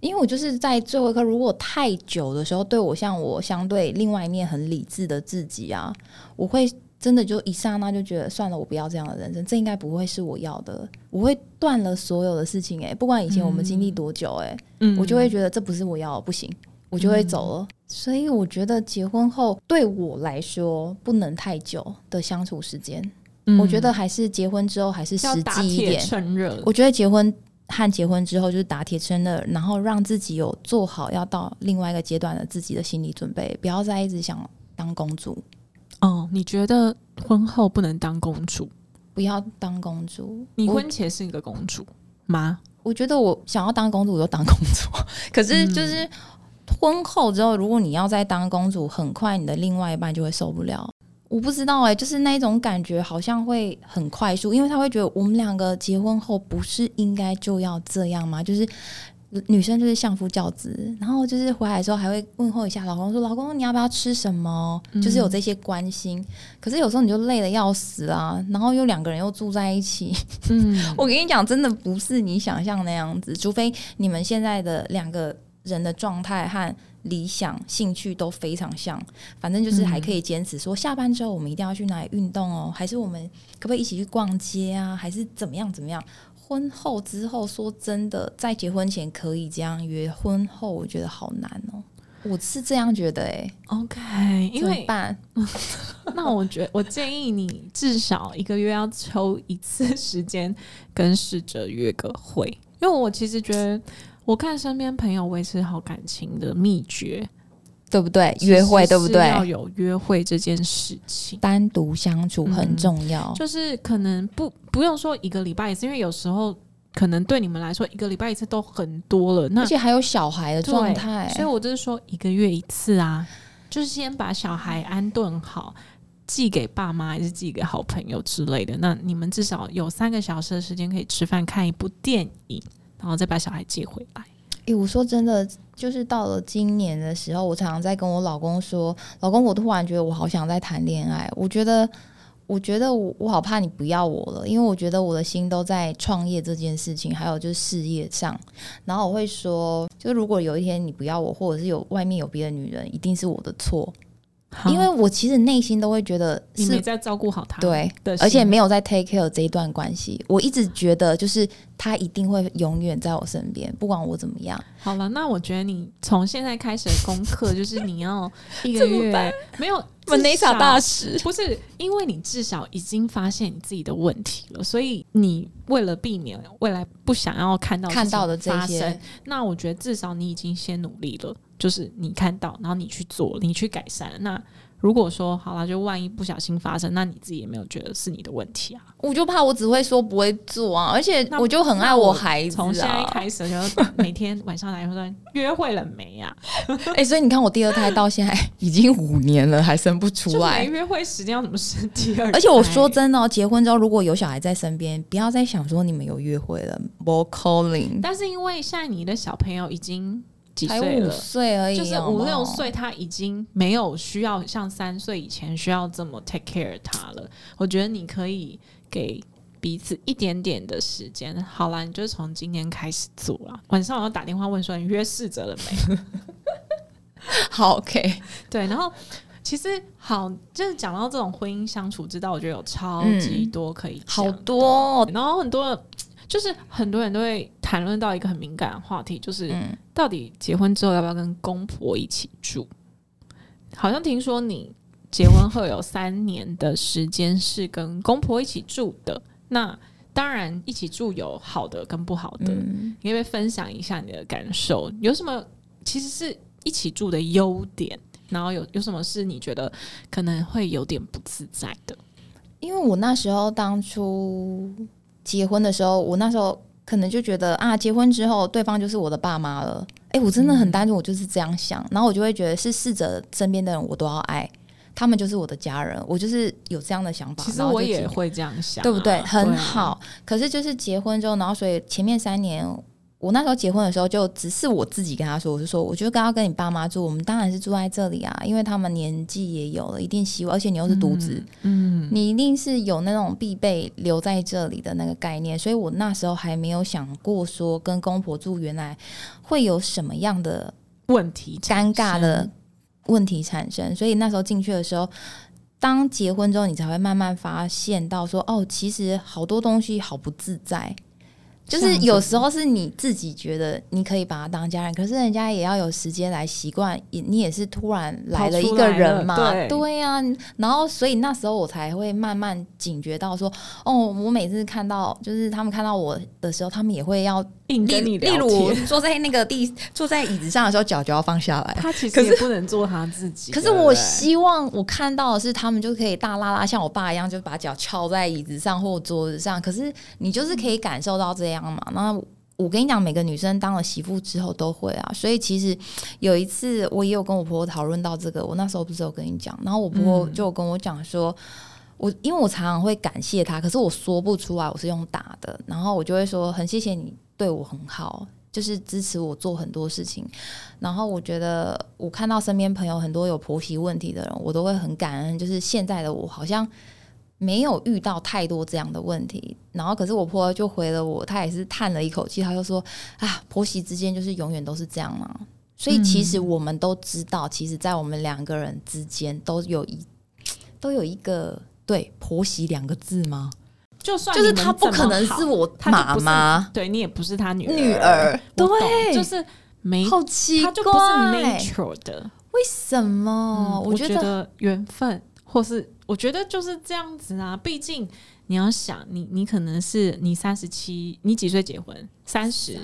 因为我就是在最后一刻，如果太久的时候，对我像我相对另外一面很理智的自己啊，我会真的就一刹那就觉得算了，我不要这样的人生，这应该不会是我要的，我会断了所有的事情、欸，不管以前我们经历多久、欸，嗯我就会觉得这不是我要的，不行，我就会走了。所以我觉得结婚后对我来说不能太久的相处时间。嗯我觉得还是结婚之后还是实要打铁际一点。趁热。我觉得结婚和结婚之后就是打铁趁热，然后让自己有做好要到另外一个阶段的自己的心理准备，不要再一直想当公主，哦，你觉得婚后不能当公主？不要当公主。你婚前是一个公主吗？我觉得我想要当公主我就当公主，[LAUGHS] 可是就是婚后之后，如果你要再当公主，很快你的另外一半就会受不了。我不知道哎、就是那种感觉好像会很快速，因为他会觉得我们两个结婚后不是应该就要这样吗？就是女生就是相夫教子，然后就是回来的时候还会问候一下老公，说老公你要不要吃什么？就是有这些关心。可是有时候你就累得要死啊，然后又两个人又住在一起，嗯，[LAUGHS] 我跟你讲，真的不是你想象那样子，除非你们现在的两个人的状态和理想、兴趣都非常像，反正就是还可以坚持说，下班之后我们一定要去哪里运动哦，还是我们可不可以一起去逛街啊，还是怎么样怎么样？婚后之后，说真的，在结婚前可以这样约，婚后我觉得好难哦。我是这样觉得、欸，OK，因怎么为办？[LAUGHS] 那我觉我建议你至少一个月要抽一次时间跟逝者约个会，因为我其实觉得我看身边朋友维持好感情的秘诀，对不对？约会对不对？要有约会这件事情，单独相处很重要。就是可能不不用说一个礼拜一次，因为有时候可能对你们来说一个礼拜一次都很多了。那而且还有小孩的状态，所以我就是说一个月一次啊，就是先把小孩安顿好，寄给爸妈还是寄给好朋友之类的。那你们至少有三个小时的时间可以吃饭、看一部电影，然后再把小孩接回来。诶，我说真的，就是到了今年的时候，我常常在跟我老公说：“老公，我突然觉得我好想再谈恋爱。我觉得，我觉得我我好怕你不要我了，因为我觉得我的心都在创业这件事情，还有就是事业上。然后我会说，就如果有一天你不要我，或者是有外面有别的女人，一定是我的错。”因为我其实内心都会觉得你没在照顾好他，对，而且没有在 take care 这一段关系。我一直觉得就是他一定会永远在我身边，不管我怎么样。好了，那我觉得你从现在开始的功课就是你要一个 [LAUGHS] 月没有 Vanessa 大使，不是因为你至少已经发现你自己的问题了，所以你为了避免未来不想要看到看到的这些，那我觉得至少你已经先努力了。就是你看到，然后你去做，你去改善。那如果说好了，就万一不小心发生，那你自己也没有觉得是你的问题啊？我就怕我只会说不会做啊，而且我就很爱我孩子。从现在开始，就每天晚上来说约会了没啊？[LAUGHS] [LAUGHS] 哎，所以你看，我第二胎到现在已经五年了，还生不出来。[LAUGHS] 没约会时间要怎么生第二？而且我说真的，哦结婚之后如果有小孩在身边，不要再想说你们有约会了。more calling。但是因为现在你的小朋友已经。才五岁而已，就是五六岁，他已经没有需要像三岁以前需要这么 take care 他了。我觉得你可以给彼此一点点的时间。好啦，你就从今天开始做了。晚上我要打电话问说你约试着了没？[LAUGHS] 好，OK，对。然后其实好，就是讲到这种婚姻相处之道，我觉得有超级多可以好多，然后很多。就是很多人都会谈论到一个很敏感的话题，就是到底结婚之后要不要跟公婆一起住？好像听说你结婚后有三年的时间是跟公婆一起住的。那当然，一起住有好的跟不好的，你可以分享一下你的感受？有什么其实是一起住的优点？然后有有什么是你觉得可能会有点不自在的？因为我那时候当初。结婚的时候，我那时候可能就觉得啊，结婚之后对方就是我的爸妈了。哎，我真的很单纯，我就是这样想。然后我就会觉得是试着身边的人我都要爱，他们就是我的家人。我就是有这样的想法。其实我也会这样想，对不对？很好。可是就是结婚之后，然后所以前面三年。我那时候结婚的时候，就只是我自己跟他说，我就说，我觉得刚刚跟你爸妈住，我们当然是住在这里啊，因为他们年纪也有了一定希望，而且你又是独子，嗯，你一定是有那种必备留在这里的那个概念，所以我那时候还没有想过说跟公婆住原来会有什么样的问题、尴尬的问题产生，所以那时候进去的时候，当结婚之后，你才会慢慢发现到说，哦，其实好多东西好不自在。就是有时候是你自己觉得你可以把他当家人，可是人家也要有时间来习惯，也你也是突然来了一个人嘛，对呀。然后所以那时候我才会慢慢警觉到说，哦，我每次看到就是他们看到我的时候，他们也会要。例例如坐在那个地坐在椅子上的时候，脚就要放下来。他其实也不能做他自己。可是我希望我看到的是，他们就可以大拉拉，像我爸一样，就把脚翘在椅子上或桌子上。可是你就是可以感受到这样嘛？那我跟你讲，每个女生当了媳妇之后都会啊。所以其实有一次我也有跟我婆婆讨论到这个，我那时候不是有跟你讲，然后我婆婆就跟我讲说。我因为我常常会感谢他，可是我说不出来，我是用打的，然后我就会说很谢谢你对我很好，就是支持我做很多事情。然后我觉得我看到身边朋友很多有婆媳问题的人，我都会很感恩。就是现在的我好像没有遇到太多这样的问题。然后可是我婆婆就回了我，她也是叹了一口气，她就说啊，婆媳之间就是永远都是这样嘛。所以其实我们都知道，其实，在我们两个人之间都有一 [TSK] 都有一个。对婆媳两个字吗？就算就是他不可能是我妈妈，对你也不是他女女儿，对，就是没好奇怪，他就不是 nature 的。为什么？我觉得缘分，或是我觉得就是这样子啊。毕竟你要想，你你可能是你三十七，你几岁结婚？三十，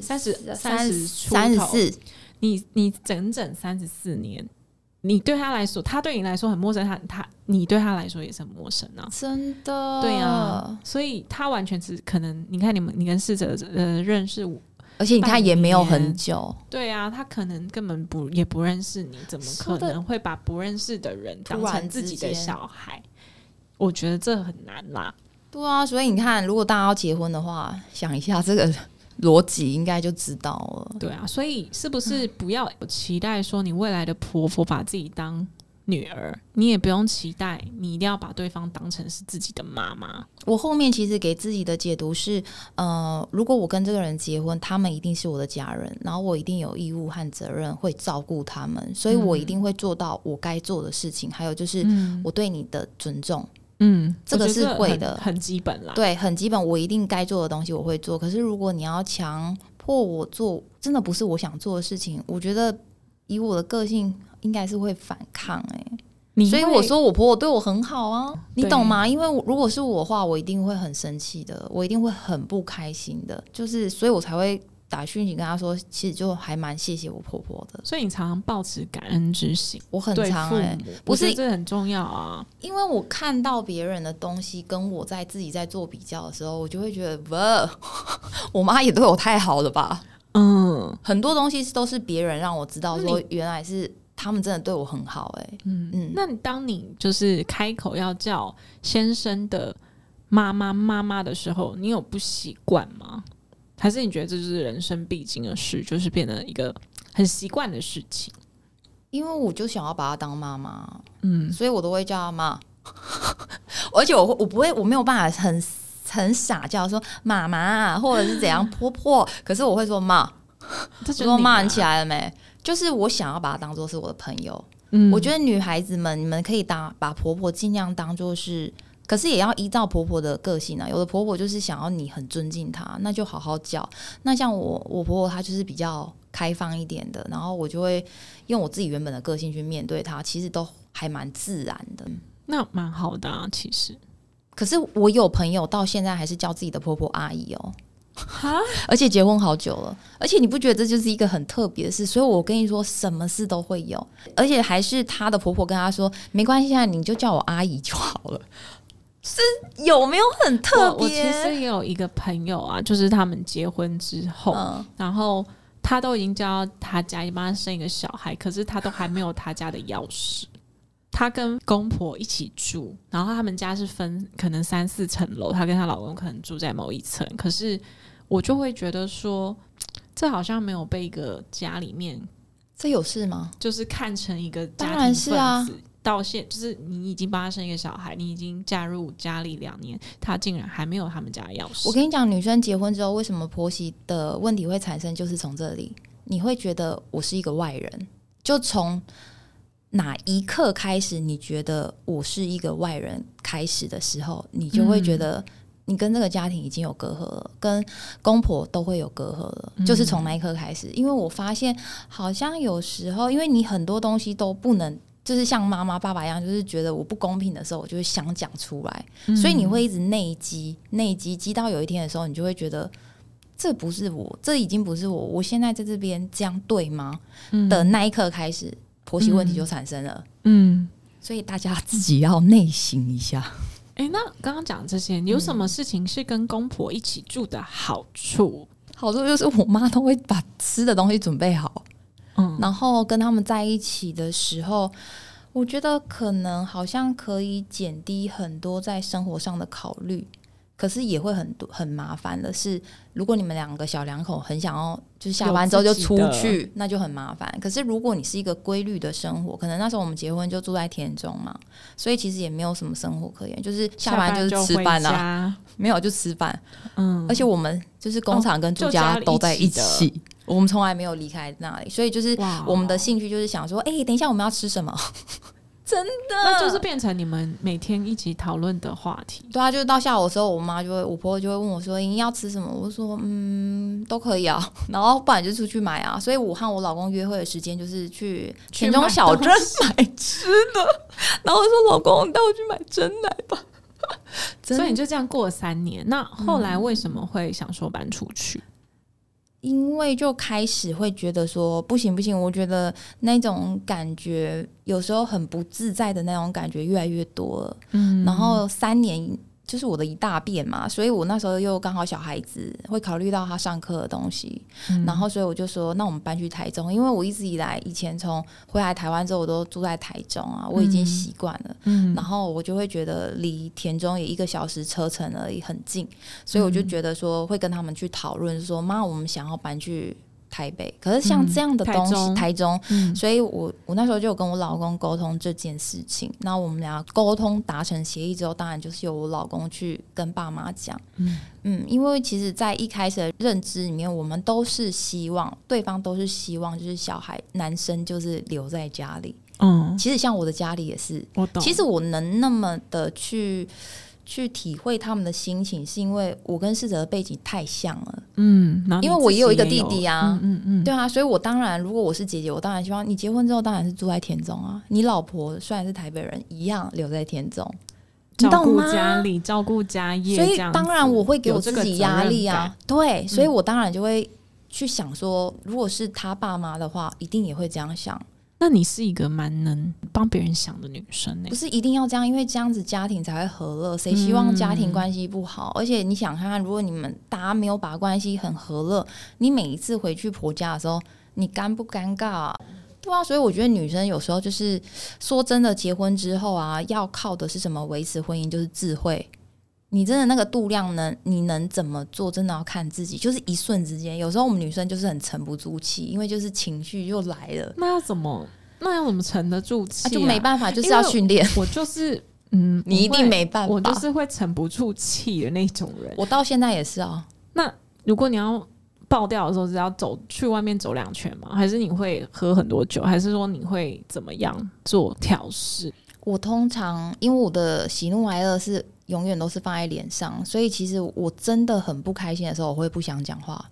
三十，三十，三十四。你你整整三十四年，你对他来说，他对你来说很陌生，他他你对他来说也是很陌生啊。真的，对啊，所以他完全是可能，你看你们，你跟逝者呃认识我，而且你看也没有很久，对啊，他可能根本不也不认识你，怎么可能会把不认识的人当成自己的小孩？我觉得这很难啦。对啊，所以你看，如果大家要结婚的话，想一下这个逻辑，应该就知道了。对啊，所以是不是不要期待说你未来的婆婆把自己当女儿，你也不用期待你一定要把对方当成是自己的妈妈。我后面其实给自己的解读是，呃，如果我跟这个人结婚，他们一定是我的家人，然后我一定有义务和责任会照顾他们，所以我一定会做到我该做的事情，还有就是嗯我对你的尊重。嗯，这个是会的很基本啦。对，很基本，我一定该做的东西我会做。可是如果你要强迫我做，真的不是我想做的事情，我觉得以我的个性，应该是会反抗哎、你会所以我说我婆婆对我很好啊，你懂吗？因为如果是我的话，我一定会很生气的，我一定会很不开心的，就是所以我才会打讯息跟他说，其实就还蛮谢谢我婆婆的，所以你常常保持感恩之心，我很常哎、母，不是这很重要啊。因为我看到别人的东西跟我在自己在做比较的时候，我就会觉得，哇，[LAUGHS] 我妈也对我太好了吧？嗯很多东西都是别人让我知道，说原来是他们真的对我很好、哎，嗯嗯那你当你就是开口要叫先生的妈妈妈妈的时候，你有不习惯吗？还是你觉得这就是人生必经的事，就是变得一个很习惯的事情？因为我就想要把她当妈妈，嗯，所以我都会叫她妈。[LAUGHS] 而且我会我不会，我没有办法很很傻叫说妈妈 [LAUGHS] 或者是怎样婆婆，[LAUGHS] 可是我会说妈，这就是说妈你啊你起。来了没？就是我想要把她当做是我的朋友。嗯我觉得女孩子们，你们可以当把婆婆尽量当做是，可是也要依照婆婆的个性啊。有的婆婆就是想要你很尊敬她，那就好好叫。那像我我婆婆她就是比较开放一点的，然后我就会用我自己原本的个性去面对她，其实都还蛮自然的。那蛮好的啊，其实。可是我有朋友到现在还是叫自己的婆婆阿姨哦，哈，[LAUGHS] 而且结婚好久了，而且你不觉得这就是一个很特别的事？所以我跟你说，什么事都会有，而且还是她的婆婆跟她说，没关系啊，你就叫我阿姨就好了。是有没有很特别我其实？也有一个朋友啊，就是他们结婚之后，嗯，然后他都已经叫到他家，已经帮他生一个小孩，可是他都还没有他家的钥匙。他跟公婆一起住，然后他们家是分可能三四层楼，她跟她老公可能住在某一层。可是我就会觉得说，这好像没有被一个家里面这有事吗？就是看成一个家当庭然是啊分子。到现就是你已经帮他生一个小孩，你已经嫁入家里两年，他竟然还没有他们家的钥匙。我跟你讲，女生结婚之后，为什么婆媳的问题会产生，就是从这里，你会觉得我是一个外人，就从哪一刻开始，你觉得我是一个外人开始的时候，你就会觉得你跟这个家庭已经有隔阂了，跟公婆都会有隔阂了，就是从那一刻开始。因为我发现，好像有时候，因为你很多东西都不能。就是像妈妈、爸爸一样，就是觉得我不公平的时候，我就会想讲出来，所以你会一直内积、内积，积到有一天的时候，你就会觉得这不是我，这已经不是我，我现在在这边这样对吗？嗯的那一刻开始，婆媳问题就产生了。嗯，所以大家自己要内省一下。哎、那刚刚讲这些，有什么事情是跟公婆一起住的好处？好处就是我妈都会把吃的东西准备好，嗯，然后跟他们在一起的时候，我觉得可能好像可以减低很多在生活上的考虑。可是也会很多很麻烦的是，如果你们两个小两口很想要，就是下班之后就出去，那就很麻烦。可是如果你是一个规律的生活，可能那时候我们结婚就住在田中嘛，所以其实也没有什么生活可言，就是下班就是吃饭啊，啊，没有就吃饭。嗯，而且我们就是工厂跟住家都在一起，我们从来没有离开那里，所以就是我们的兴趣就是想说，哎、等一下我们要吃什么？[LAUGHS] 真的，那就是变成你们每天一起讨论的话题。对啊，就是到下午的时候，我妈就会，我婆婆就会问我说：“你要吃什么？”我就说：“嗯，都可以啊。[LAUGHS] ”然后不然就出去买啊。所以我和我老公约会的时间就是去去田中小镇买买吃的。然后我说：“老公，你带我去买真奶吧。[LAUGHS] ”所以你就这样过了三年。那后来为什么会想说搬出去？因为就开始会觉得说不行不行，我觉得那种感觉有时候很不自在的那种感觉越来越多了。嗯然后三年就是我的一大变嘛，所以我那时候又刚好小孩子会考虑到他上课的东西，嗯。然后所以我就说，那我们搬去台中，因为我一直以来以前从回来台湾之后，我都住在台中啊，我已经习惯了。嗯。然后我就会觉得离田中也一个小时车程而已，很近，所以我就觉得说会跟他们去讨论说，妈，我们想要搬去台北。可是像嗯这样的东西，台中台中，嗯所以我我那时候就有跟我老公沟通这件事情。那我们俩沟通达成协议之后，当然就是由我老公去跟爸妈讲。嗯嗯，因为其实，在一开始的认知里面，我们都是希望对方都是希望，就是小孩男生就是留在家里。嗯，其实像我的家里也是，我懂。其实我能那么的去去体会他们的心情，是因为我跟逝者的背景太像了。嗯，因为我也有一个弟弟啊嗯嗯嗯，对啊，所以我当然，如果我是姐姐，我当然希望你结婚之后当然是住在田中啊。你老婆虽然是台北人，一样留在田中，你照顾？家里，照顾家业，所以当然我会给我自己压力啊。对，所以我当然就会去想说，如果是他爸妈的话，一定也会这样想。那你是一个蛮能帮别人想的女生呢、不是一定要这样，因为这样子家庭才会和乐。谁希望家庭关系不好？而且你想看看，如果你们大家没有把关系很和乐，你每一次回去婆家的时候，你尴不尴尬、啊？对啊，所以我觉得女生有时候就是说真的，结婚之后啊，要靠的是什么维持婚姻？就是智慧。你真的那个度量能，你能怎么做？真的要看自己。就是一瞬之间，有时候我们女生就是很沉不住气，因为就是情绪又来了，那要怎么？那要怎么沉得住气、啊，就没办法，就是要训练。[LAUGHS] 我就是，嗯，你一定没办法。我就是会沉不住气的那种人。我到现在也是啊。那如果你要爆掉的时候，是要走去外面走两圈吗？还是你会喝很多酒？还是说你会怎么样做调试？我通常因为我的喜怒哀乐是永远都是放在脸上，所以其实我真的很不开心的时候，我会不想讲话。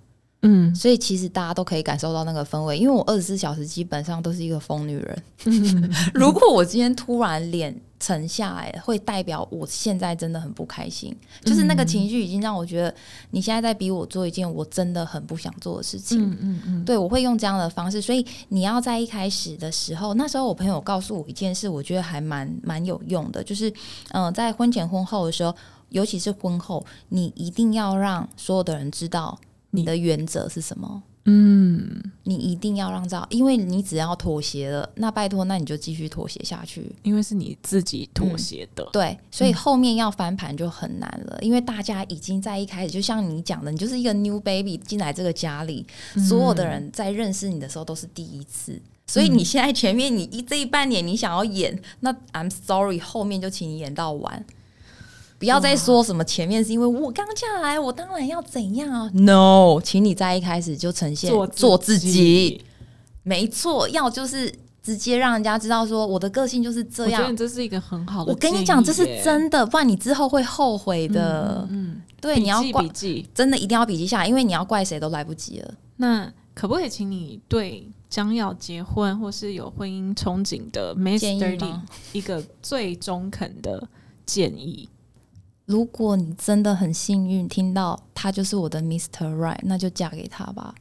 嗯所以其实大家都可以感受到那个氛围，因为我二十四小时基本上都是一个疯女人。[LAUGHS] 如果我今天突然脸沉下来，会代表我现在真的很不开心，就是那个情绪已经让我觉得你现在在逼我做一件我真的很不想做的事情。嗯嗯嗯，对，我会用这样的方式，所以你要在一开始的时候，那时候我朋友告诉我一件事，我觉得还蛮蛮有用的，就是嗯、呃在婚前婚后的时候，尤其是婚后，你一定要让所有的人知道你的原则是什么。嗯，你一定要让知道，因为你只要妥协了，那拜托，那你就继续妥协下去。因为是你自己妥协的。对，所以后面要翻盘就很难了，因为大家已经在一开始，就像你讲的，你就是一个 new baby 进来这个家里，所有的人在认识你的时候都是第一次。所以你现在前面你一这一半年你想要演，那 I'm sorry，后面就请你演到完，不要再说什么前面是因为我刚嫁来，我当然要怎样啊？No，请你在一开始就呈现做自己，没错，要就是直接让人家知道说我的个性就是这样我觉得。这是一个很好的。我跟你讲，这是。真的，不然你之后会后悔的。嗯，对，你要怪笔记。真的一定要笔记下来，因为你要怪谁都来不及了。那可不可以请你对将要结婚或是有婚姻憧憬的吗一个最中肯的建议？如果你真的很幸运听到他就是我的 Mr. Right，那就嫁给他吧。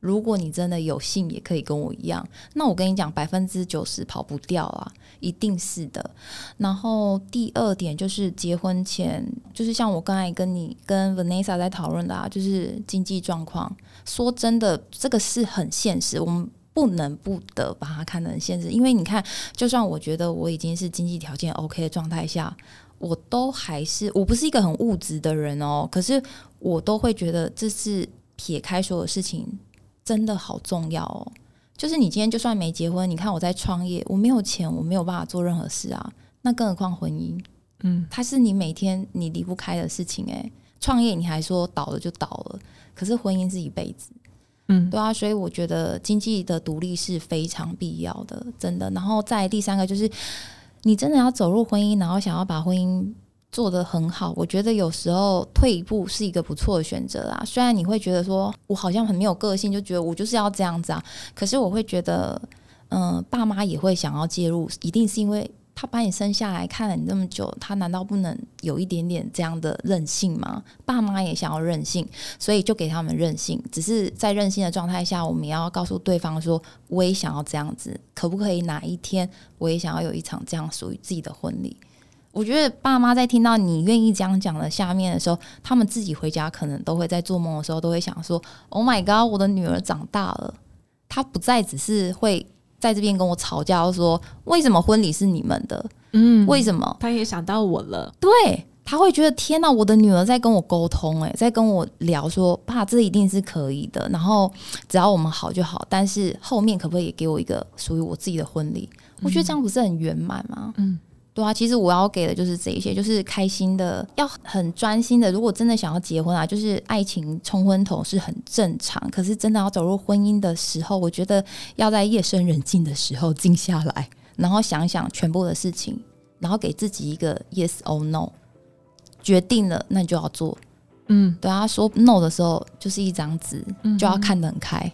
如果你真的有幸也可以跟我一样，那我跟你讲，百分之九十跑不掉啊，一定是的。然后第二点就是结婚前，就是像我刚才跟你跟 Vanessa 在讨论的啊，就是经济状况。说真的，这个是很现实，我们不能不得把它看得很现实。因为你看，就算我觉得我已经是经济条件 OK 的状态下，我都还是我不是一个很物质的人哦，可是我都会觉得这是撇开所有事情，真的好重要哦。就是你今天就算没结婚，你看我在创业，我没有钱，我没有办法做任何事啊。那更何况婚姻，嗯，它是你每天你离不开的事情诶、创业你还说倒了就倒了，可是婚姻是一辈子。嗯，对啊，所以我觉得经济的独立是非常必要的，真的。然后再第三个就是，你真的要走入婚姻，然后想要把婚姻做得很好，我觉得有时候退一步是一个不错的选择啦。虽然你会觉得说我好像很没有个性，就觉得我就是要这样子啊，可是我会觉得，嗯、爸妈也会想要介入，一定是因为他把你生下来看了你这么久，他难道不能有一点点这样的任性吗？爸妈也想要任性，所以就给他们任性。只是在任性的状态下，我们也要告诉对方说，我也想要这样子，可不可以哪一天我也想要有一场这样属于自己的婚礼？我觉得爸妈在听到你愿意这样讲的下面的时候，他们自己回家可能都会在做梦的时候都会想说：“Oh my god，我的女儿长大了，她不再只是会。”在这边跟我吵架，说为什么婚礼是你们的？嗯，为什么？他也想到我了，对他会觉得天哪，我的女儿在跟我沟通，诶，在跟我聊说，爸，这一定是可以的。然后只要我们好就好，但是后面可不可以给我一个属于我自己的婚礼？我觉得这样不是很圆满吗？嗯。对啊，其实我要给的就是这一些，就是开心的，要很专心的。如果真的想要结婚啊，就是爱情冲昏头是很正常。可是真的要走入婚姻的时候，我觉得要在夜深人静的时候静下来，然后想想全部的事情，然后给自己一个 yes or no，决定了那你就要做。嗯，对啊，说 no 的时候就是一张纸，就要看得很开。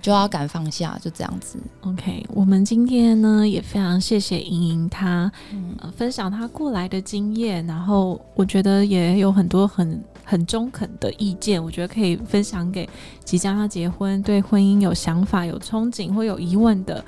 就要敢放下，就这样子。OK，我们今天呢也非常谢谢莹莹，她分享她过来的经验，然后我觉得也有很多很很中肯的意见，我觉得可以分享给即将要结婚、对婚姻有想法、有憧憬或有疑问的。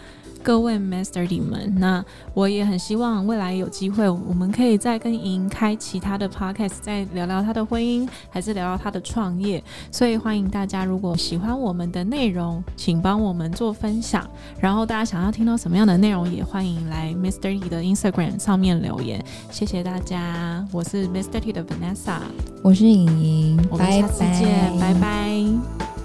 各位 Master 弟们，那我也很希望未来有机会，我们可以再跟莹开其他的 podcast，再聊聊她的婚姻，还是聊聊她的创业。所以欢迎大家，如果喜欢我们的内容，请帮我们做分享。然后大家想要听到什么样的内容，也欢迎来 Master T 的 Instagram 上面留言。谢谢大家，我是 Master T 的 Vanessa，我是莹莹，我们下次见，拜拜。